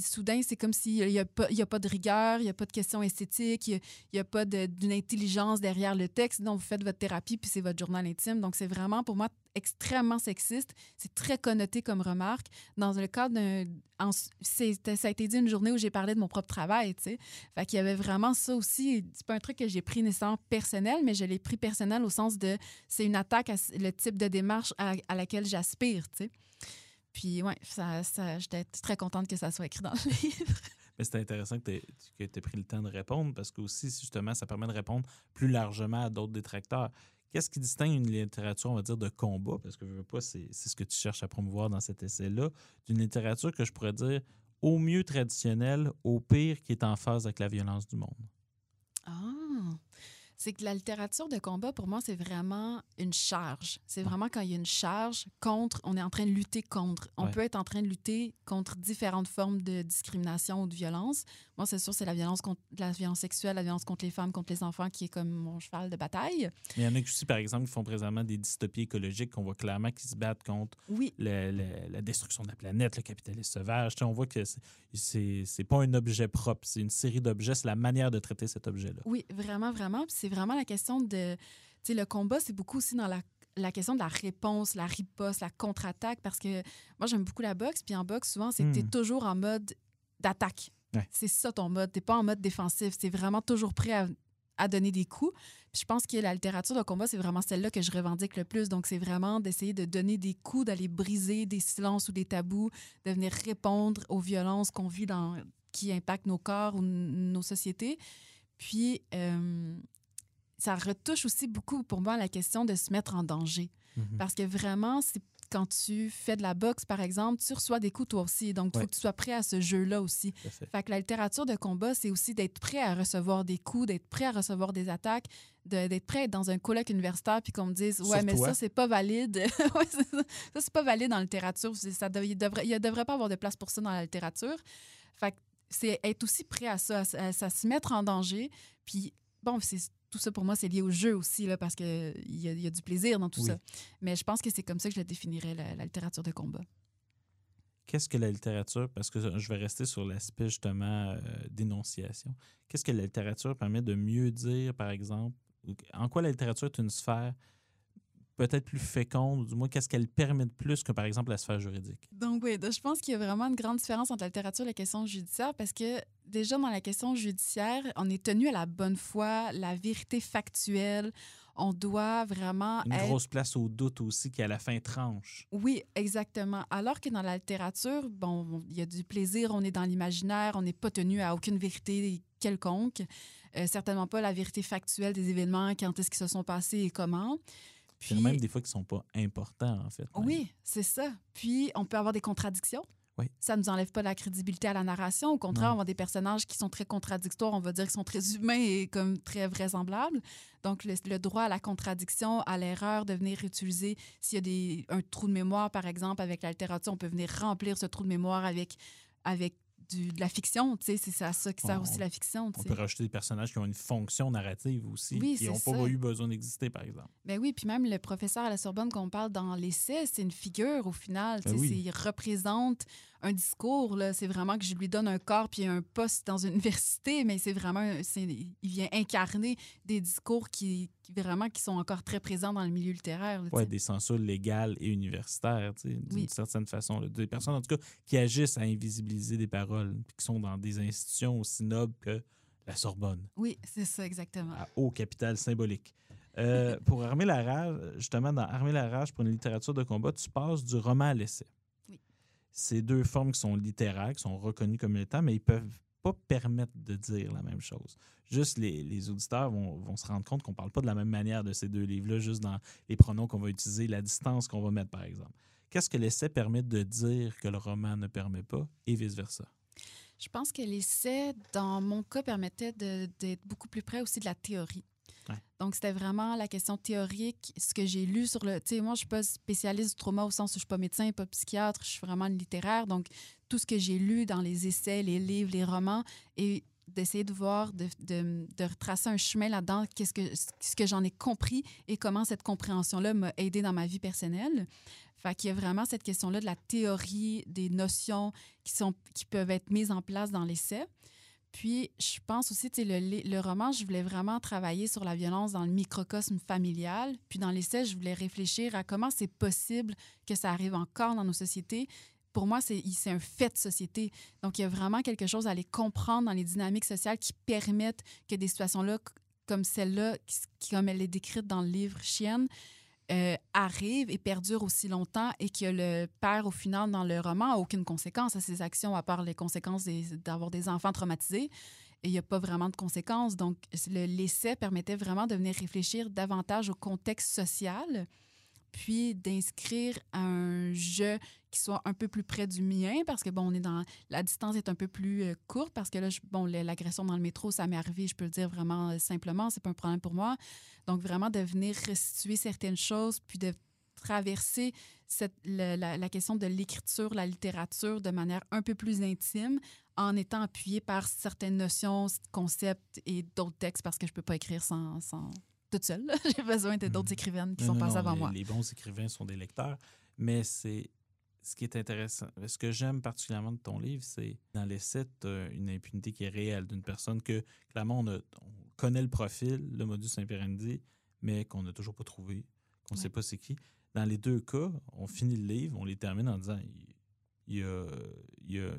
soudain, c'est comme s'il n'y a, pas, a pas de rigueur, il n'y a pas de questions esthétiques, il n'y a, pas d'une intelligence derrière le texte. dont vous faites votre thérapie, puis c'est votre journal intime. Donc, c'est vraiment, pour moi, extrêmement sexiste. C'est très connoté comme remarque. Dans le cadre d'un... Ça a été dit une journée où j'ai parlé de mon propre travail, tu sais. Fait qu'il y avait vraiment ça aussi. C'est pas un truc que j'ai pris nécessairement personnel, mais je l'ai pris personnel au sens de... C'est une attaque à le type de démarche à, à laquelle j'aspire, tu sais. Puis, ouais, ça, j'étais très contente que ça soit écrit dans le livre. Mais c'est intéressant que tu aies pris le temps de répondre parce que aussi, justement, ça permet de répondre plus largement à d'autres détracteurs. Qu'est-ce qui distingue une littérature, on va dire, de combat, parce que je veux pas, c'est ce que tu cherches à promouvoir dans cet essai-là, d'une littérature que je pourrais dire au mieux traditionnelle, au pire qui est en phase avec la violence du monde? C'est que la littérature de combat, pour moi, c'est vraiment une charge. C'est vraiment quand il y a une charge contre, on est en train de lutter contre. On peut être en train de lutter contre différentes formes de discrimination ou de violence. Moi, c'est sûr, c'est la violence contre la violence sexuelle, la violence contre les femmes, contre les enfants qui est comme mon cheval de bataille. Mais il y en a aussi, par exemple, qui font présentement des dystopies écologiques qu'on voit clairement qui se battent contre oui. la destruction de la planète, le capitalisme sauvage. on voit que c'est pas un objet propre, c'est une série d'objets, c'est la manière de traiter cet objet-là. Oui, vraiment, vraiment. C'est vraiment la question de. Tu sais, le combat, c'est beaucoup aussi dans la la question de la réponse, la riposte, la contre-attaque, parce que moi, j'aime beaucoup la boxe. Puis en boxe, souvent, c'est que tu es hmm. toujours en mode d'attaque. C'est ça ton mode. Tu pas en mode défensif. C'est vraiment toujours prêt à donner des coups. Puis je pense que la littérature de combat, c'est vraiment celle-là que je revendique le plus. Donc, c'est vraiment d'essayer de donner des coups, d'aller briser des silences ou des tabous, de venir répondre aux violences qu'on vit dans, qui impactent nos corps ou nos sociétés. Puis, euh, ça retouche aussi beaucoup pour moi la question de se mettre en danger. Mhm. Parce que vraiment, c'est quand tu fais de la boxe, par exemple, tu reçois des coups toi aussi. Donc, il Ouais. faut que tu sois prêt à ce jeu-là aussi. Fait. Fait que la littérature de combat, c'est aussi d'être prêt à recevoir des coups, d'être prêt à recevoir des attaques, de- d'être prêt à être dans un colloque universitaire puis qu'on me dise Ouais, Sur mais toi. ça, c'est pas valide. ouais, ça, Ça, c'est pas valide en littérature. Ça il devrait, il ne devrait pas avoir de place pour ça dans la littérature. Fait que c'est être aussi prêt à ça, à, à- à se mettre en danger. Puis, bon, c'est tout ça pour moi, c'est lié au jeu aussi, là, parce qu'il y, a- il y a du plaisir dans tout Oui. ça. Mais je pense que c'est comme ça que je définirais, la, la littérature de combat. Qu'est-ce que la littérature, parce que je vais rester sur l'aspect justement euh, d'énonciation, qu'est-ce que la littérature permet de mieux dire, par exemple, en quoi la littérature est une sphère peut-être plus féconde, ou du moins qu'est-ce qu'elle permet de plus que par exemple la sphère juridique? Donc oui, donc je pense qu'il y a vraiment une grande différence entre la littérature et la question judiciaire parce que déjà dans la question judiciaire, on est tenu à la bonne foi, la vérité factuelle. On doit vraiment Une être... grosse place au doute aussi qui à la fin tranche. Oui, exactement. Alors que dans la littérature, bon, il y a du plaisir, on est dans l'imaginaire, on n'est pas tenu à aucune vérité quelconque. Euh, certainement pas la vérité factuelle des événements, quand est-ce qu'ils se sont passés et comment. Puis même des fois qui sont pas importants en fait. même. Oui, c'est ça. Puis, on peut avoir des contradictions. Oui. Ça ne nous enlève pas la crédibilité à la narration. Au contraire, Non. on voit des personnages qui sont très contradictoires. On va dire qu'ils sont très humains et comme très vraisemblables. Donc, le, le droit à la contradiction, à l'erreur de venir utiliser, s'il y a des, un trou de mémoire, par exemple, avec la littérature, on peut venir remplir ce trou de mémoire avec, avec du- de la fiction. Tu sais, c'est à ça qui sert On- aussi la fiction. tu On peut rajouter des personnages qui ont une fonction narrative aussi, Oui, qui n'ont pas eu besoin d'exister, par exemple. Ben oui, puis même le professeur à la Sorbonne qu'on parle dans l'essai, c'est une figure au final. Ben tu sais, oui. Il représente un discours. là. C'est vraiment que je lui donne un corps puis un poste dans une université, mais c'est vraiment, il vient incarner des discours qui, qui vraiment qui sont encore très présents dans le milieu littéraire. là, Ouais, des censures légales et universitaires, d'une Oui. certaine façon. là. Des personnes, en tout cas, qui agissent à invisibiliser des paroles, puis qui sont dans des institutions aussi nobles que la Sorbonne, Oui, c'est ça exactement. à haut capital symbolique. Euh, pour armer la rage, justement, dans Armer la rage pour une littérature de combat, tu passes du roman à l'essai. C'est deux formes qui sont littéraires, qui sont reconnues comme étant, mais ils peuvent pas permettre de dire la même chose. Juste les, les auditeurs vont, vont se rendre compte qu'on parle pas de la même manière de ces deux livres-là, juste dans les pronoms qu'on va utiliser, la distance qu'on va mettre, par exemple. Qu'est-ce que l'essai permet de dire que le roman ne permet pas, et vice-versa? Je pense que l'essai, dans mon cas, permettait d'être beaucoup plus près aussi de la théorie. Donc, c'était vraiment la question théorique, ce que j'ai lu sur le... Tu sais, moi, je suis pas spécialiste du trauma au sens où je suis pas médecin, pas psychiatre, je suis vraiment littéraire. Donc, tout ce que j'ai lu dans les essais, les livres, les romans, et d'essayer de voir, de, de, de retracer un chemin là-dedans, qu'est-ce que, ce que j'en ai compris et comment cette compréhension-là m'a aidé dans ma vie personnelle. Fait qu'il y a vraiment cette question-là de la théorie, des notions qui, sont, qui peuvent être mises en place dans l'essai. Puis, je pense aussi, tu le, roman, je voulais vraiment travailler sur la violence dans le microcosme familial. Puis, dans l'essai, je voulais réfléchir à comment c'est possible que ça arrive encore dans nos sociétés. Pour moi, c'est un fait de société. Donc, il y a vraiment quelque chose à aller comprendre dans les dynamiques sociales qui permettent que des situations-là, comme celle-là, comme elle est décrite dans le livre Chienne, euh, arrive et perdure aussi longtemps et que le père, au final, dans le roman, n'a aucune conséquence à ses actions, à part les conséquences d'avoir des enfants traumatisés. Il n'y a pas vraiment de conséquences. Donc, le- l'essai permettait vraiment de venir réfléchir davantage au contexte social, puis d'inscrire un jeu qui soit un peu plus près du mien, parce que, bon, on est dans... La distance est un peu plus euh, courte, parce que là, bon, l'agression dans le métro, ça m'est arrivé, je peux le dire vraiment euh, simplement, c'est pas un problème pour moi. Donc, vraiment de venir restituer certaines choses, puis de traverser cette, la, question de l'écriture, la littérature de manière un peu plus intime, en étant appuyé par certaines notions, concepts et d'autres textes, parce que je peux pas écrire sans toute seule. J'ai besoin de d'autres Mhm. écrivaines qui Non, sont passées avant les, moi. Les bons écrivains sont des lecteurs, mais c'est ce qui est intéressant. Ce que j'aime particulièrement de ton livre, c'est dans l'essai, as une impunité qui est réelle d'une personne que, clairement, on, a- on connaît le profil, le modus imperendi, mais qu'on n'a toujours pas trouvé, qu'on ne sait pas c'est qui. Dans les deux cas, on finit le livre, on les termine en disant il, y, a, il y a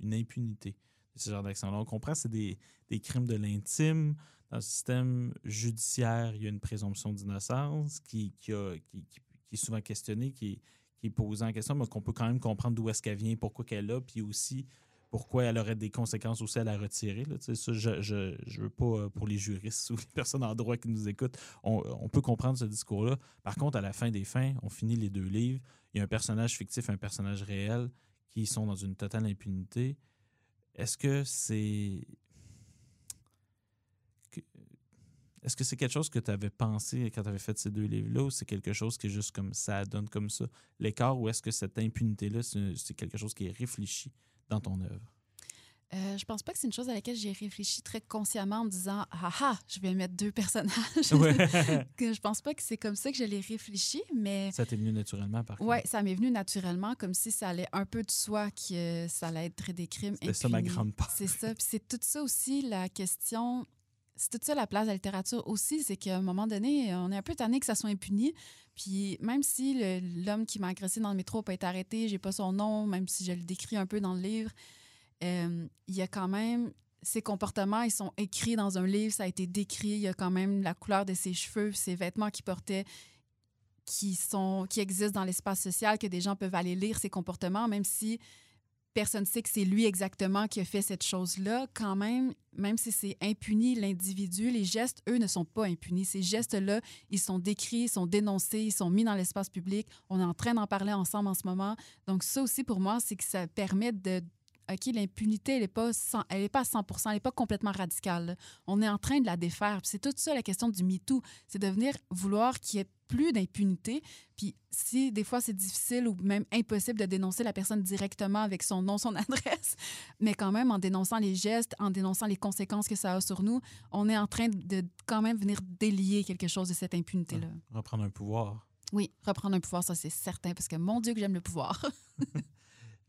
une impunité. ce genre d'action-là. On comprend que c'est des, des crimes de l'intime. Dans le système judiciaire, il y a une présomption d'innocence qui, qui, a- qui- qui- est souvent questionnée, qui est, qui est posée en question, mais qu'on peut quand même comprendre d'où est-ce qu'elle vient, pourquoi qu'elle là, puis aussi pourquoi elle aurait des conséquences aussi à la retirer. Là. Ça, je, je, je veux pas, euh, pour les juristes ou les personnes en droit qui nous écoutent, on, on peut comprendre ce discours-là. Par contre, à la fin des fins, on finit les deux livres, il y a un personnage fictif et un personnage réel qui sont dans une totale impunité. Est-ce que c'est... que- Est-ce que c'est quelque chose que tu avais pensé quand tu avais fait ces deux livres-là ou c'est quelque chose qui est juste comme ça donne comme ça l'écart ou est-ce que cette impunité-là, c'est c'est quelque chose qui est réfléchi dans ton œuvre? Euh, je pense pas que c'est une chose à laquelle j'ai réfléchi très consciemment en me disant ah ah, je vais mettre deux personnages. Ouais. Je pense pas que c'est comme ça que je l'ai réfléchi, mais ça t'est venu naturellement par contre. ouais, ça m'est venu naturellement, comme si ça allait un peu de soi que ça allait être des crimes C'était ça ma grande part. C'est ça. Puis c'est tout ça aussi la question. C'est tout ça la place de la littérature aussi, c'est qu'à un moment donné, on est un peu tanné que ça soit impuni. Puis même si l'homme qui m'a agressé dans le métro pas été arrêté, j'ai pas son nom, même si je le décris un peu dans le livre, euh, il y a quand même ses comportements, ils sont écrits dans un livre, ça a été décrit, il y a quand même la couleur de ses cheveux, ses vêtements qu'il portait qui sont qui existent dans l'espace social que des gens peuvent aller lire ses comportements même si personne ne sait que c'est lui exactement qui a fait cette chose-là, quand même, même si c'est impuni, l'individu, les gestes, eux, ne sont pas impunis. Ces gestes-là, ils sont décrits, ils sont dénoncés, ils sont mis dans l'espace public. On est en train d'en parler ensemble en ce moment. Donc, ça aussi, pour moi, c'est que ça permet de... OK, l'impunité, elle n'est pas, elle est pas à 100 elle n'est pas complètement radicale. là. On est en train de la défaire. C'est tout ça la question du MeToo. C'est de venir vouloir qu'il y ait plus d'impunité. Puis si des fois c'est difficile ou même impossible de dénoncer la personne directement avec son nom, son adresse, mais quand même en dénonçant les gestes, en dénonçant les conséquences que ça a sur nous, on est en train de quand même venir délier quelque chose de cette impunité-là. Reprendre un pouvoir. Oui, reprendre un pouvoir, ça c'est certain, parce que mon Dieu que j'aime le pouvoir.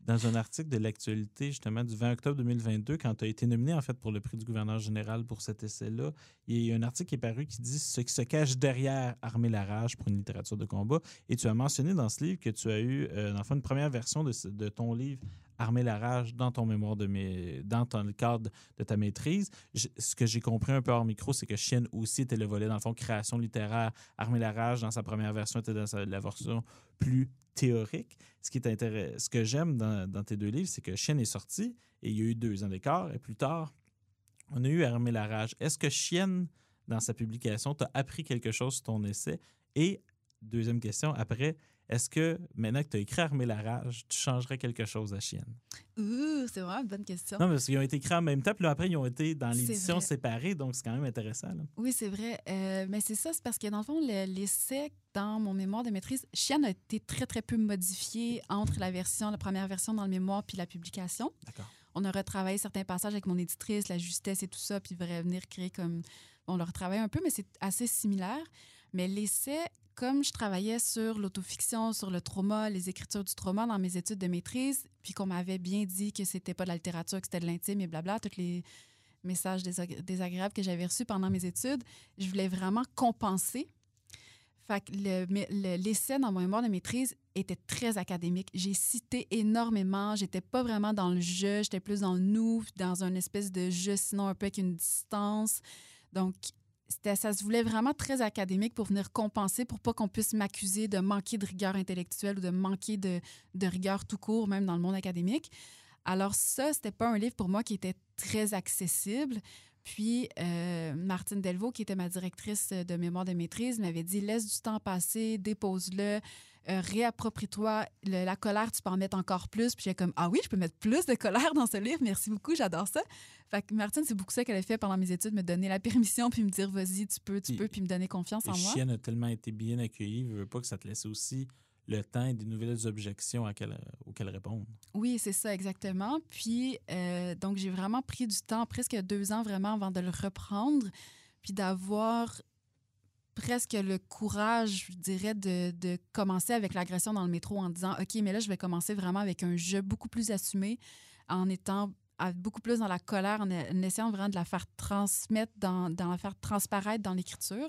Dans un article de l'actualité, justement, du 20 octobre 2022, quand tu as été nominé, en fait, pour le prix du gouverneur général pour cet essai-là, il y a un article qui est paru qui dit ce qui se cache derrière Armer la rage pour une littérature de combat. Et tu as mentionné dans ce livre que tu as eu, euh, une première version de ton livre Armer la rage dans ton mémoire de mes, dans ton, le cadre de ta maîtrise. Ce que j'ai compris un peu hors micro, c'est que Chienne aussi était le volet, dans le fond, création littéraire. Armer la rage, dans sa première version, était dans la version plus théorique. Ce qui est ce que j'aime dans, tes deux livres, c'est que Chienne est sorti et il y a eu deux ans d'écart. Et plus tard, on a eu Armer la rage. Est-ce que Chienne, dans sa publication, t'a appris quelque chose sur ton essai? Et deuxième question, après, est-ce que maintenant que tu as écrit Armer la rage, tu changerais quelque chose à Chienne? Ouh, c'est vraiment une bonne question. Non, parce qu'ils ont été écrits en même temps, puis là, après, ils ont été dans l'édition séparée, donc c'est quand même intéressant. là. Oui, c'est vrai. Euh, mais c'est ça, c'est parce que dans le fond, le- l'essai dans mon mémoire de maîtrise, Chienne a été très, très peu modifié entre la version, la première version dans le mémoire puis la publication. D'accord. On a retravaillé certains passages avec mon éditrice, la justesse et tout ça, puis vrai venir créer comme. On l'a retravaillé un peu, mais c'est assez similaire. Mais l'essai, comme je travaillais sur l'autofiction, sur le trauma, les écritures du trauma dans mes études de maîtrise, puis qu'on m'avait bien dit que c'était pas de la littérature, que c'était de l'intime et blabla, tous les messages désagré- désagréables que j'avais reçus pendant mes études, je voulais vraiment compenser. Fait que l'essai dans mon mémoire de maîtrise était très académique. J'ai cité énormément. J'étais pas vraiment dans le je, j'étais plus dans le nous, dans une espèce de je, sinon un peu avec une distance. Donc, ça se voulait vraiment très académique pour venir compenser, pour pas qu'on puisse m'accuser de manquer de rigueur intellectuelle ou de manquer de, rigueur tout court, même dans le monde académique. Alors ça, c'était pas un livre pour moi qui était très accessible. Puis euh, Martine Delvaux, qui était ma directrice de mémoire de maîtrise, m'avait dit laisse du temps passer, dépose-le, euh, réapproprie-toi. La colère, tu peux en mettre encore plus. Puis j'ai comme ah oui, je peux mettre plus de colère dans ce livre. Merci beaucoup, j'adore ça. Fait que Martine, c'est beaucoup ça qu'elle a fait pendant mes études, me donner la permission puis me dire vas-y, tu peux, tu peux, puis me donner confiance en moi. Chienne a tellement été bien accueilli, je veux pas que ça te laisse aussi le temps et des nouvelles objections à quelle- auxquelles répondre. Oui, c'est ça, exactement. Puis, euh, donc, j'ai vraiment pris du temps, presque deux ans vraiment, avant de le reprendre, puis d'avoir presque le courage, je dirais, de, de commencer avec l'agression dans le métro en disant, OK, mais là, je vais commencer vraiment avec un jeu beaucoup plus assumé, en étant beaucoup plus dans la colère, en, essayant vraiment de la faire transmettre, dans, la faire transparaître dans l'écriture.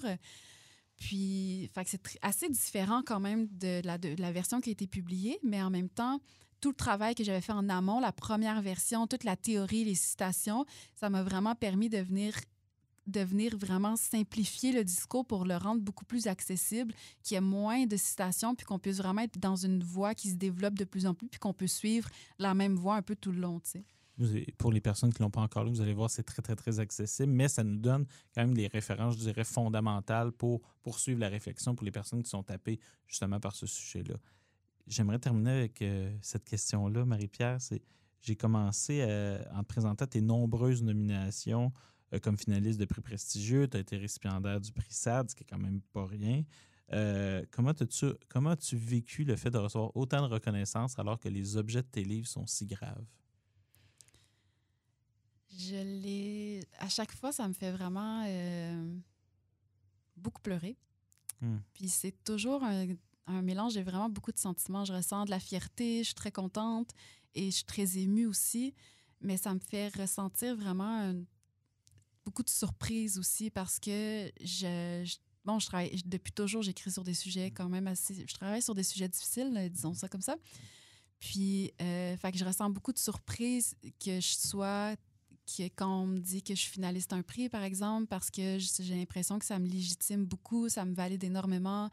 Puis, c'est assez différent quand même de la, de la version qui a été publiée, mais en même temps, tout le travail que j'avais fait en amont, la première version, toute la théorie, les citations, ça m'a vraiment permis de venir de venir vraiment simplifier le discours pour le rendre beaucoup plus accessible, qu'il y ait moins de citations, puis qu'on puisse vraiment être dans une voie qui se développe de plus en plus, puis qu'on peut suivre la même voie un peu tout le long. Pour les personnes qui ne l'ont pas encore lu, vous allez voir, c'est très, très, très accessible, mais ça nous donne quand même des références, je dirais, fondamentales pour poursuivre la réflexion pour les personnes qui sont tapées justement par ce sujet-là. J'aimerais terminer avec euh, cette question-là, Marie-Pierre. J'ai commencé à, en te présentant tes nombreuses nominations euh, comme finaliste de prix prestigieux. Tu as été récipiendaire du prix SAD, ce qui est quand même pas rien. Euh, comment as-tu comment as vécu le fait de recevoir autant de reconnaissance alors que les objets de tes livres sont si graves? Je l'ai. À chaque fois, ça me fait vraiment euh, beaucoup pleurer. Hmm. Puis c'est toujours un, un mélange. J'ai vraiment beaucoup de sentiments. Je ressens de la fierté, je suis très contente et je suis très émue aussi. Mais ça me fait ressentir vraiment beaucoup de surprises aussi parce que je, bon, je travaille depuis toujours, j'écris sur des sujets quand même assez. Je travaille sur des sujets difficiles, disons ça comme ça. Puis, euh, fait que je ressens beaucoup de surprises que je sois que quand on me dit que je suis finaliste un prix, par exemple, parce que j'ai l'impression que ça me légitime beaucoup, ça me valide énormément,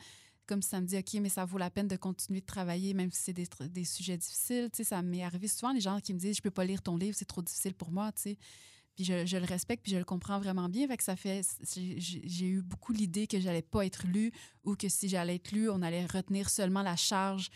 comme ça me dit, OK, mais ça vaut la peine de continuer de travailler, même si c'est des, des, sujets difficiles. Tu sais, ça m'est arrivé souvent, les gens qui me disent, je peux pas lire ton livre, c'est trop difficile pour moi, tu sais. Je, le respecte, puis je le comprends vraiment bien. Fait que ça fait, j'ai eu beaucoup l'idée que j'allais pas être lue ou que si j'allais être lue, on allait retenir seulement la charge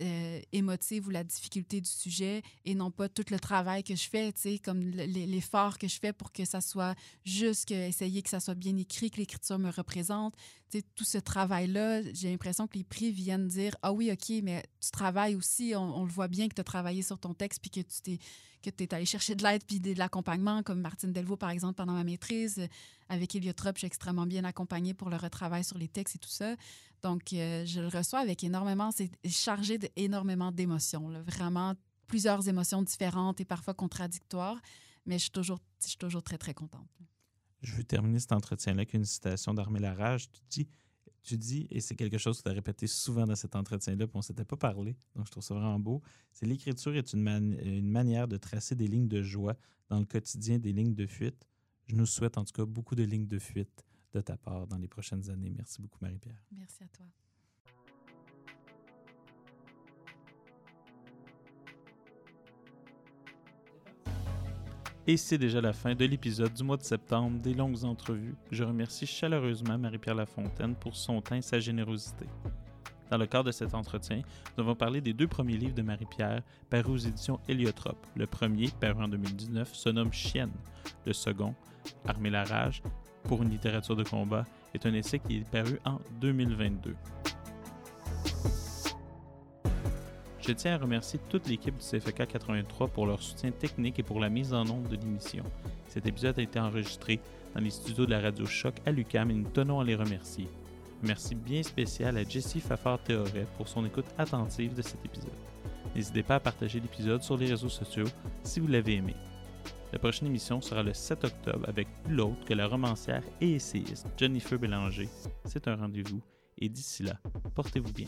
euh, émotive ou la difficulté du sujet et non pas tout le travail que je fais, tu sais, comme l'effort que je fais pour que ça soit juste, essayer que ça soit bien écrit, que l'écriture me représente. Tu sais, tout ce travail-là, j'ai l'impression que les prix viennent dire Ah oui, OK, mais tu travailles aussi, on, le voit bien que tu as travaillé sur ton texte puis que tu t'es que tu es allé chercher de l'aide puis de l'accompagnement, comme Martine Delvaux, par exemple, pendant ma maîtrise. Avec Eliotrop, je suis extrêmement bien accompagnée pour le retravail sur les textes et tout ça. Donc, euh, je le reçois avec énormément, c'est chargé d'énormément d'émotions, vraiment plusieurs émotions différentes et parfois contradictoires, mais je suis toujours, je suis toujours très, très contente. Je veux terminer cet entretien-là avec une citation d'Armée Larage. Tu dis, tu dis, et c'est quelque chose que tu as répété souvent dans cet entretien-là, puis on ne s'était pas parlé, donc je trouve ça vraiment beau, c'est l'écriture est une, une manière de tracer des lignes de joie dans le quotidien, des lignes de fuite. Je nous souhaite en tout cas beaucoup de lignes de fuite de ta part dans les prochaines années. Merci beaucoup, Marie-Pierre. Merci à toi. Et c'est déjà la fin de l'épisode du mois de septembre des longues entrevues. Je remercie chaleureusement Marie-Pierre Lafontaine pour son temps et sa générosité. Dans le cadre de cet entretien, nous avons parlé des deux premiers livres de Marie-Pierre parus aux éditions Héliotrope. Le premier, paru en 2019, se nomme Chienne. Le second, Armée la rage, pour une littérature de combat est un essai qui est paru en 2022. Je tiens à remercier toute l'équipe du CFK 83 pour leur soutien technique et pour la mise en ombre de l'émission. Cet épisode a été enregistré dans les studios de la radio Choc à Lucam et nous tenons à les remercier. Merci bien spécial à Jessie Fafard-Théoret pour son écoute attentive de cet épisode. N'hésitez pas à partager l'épisode sur les réseaux sociaux si vous l'avez aimé. La prochaine émission sera le 7 octobre avec plus l'autre que la romancière et essayiste Jennifer Bélanger. C'est un rendez-vous et d'ici là, portez-vous bien.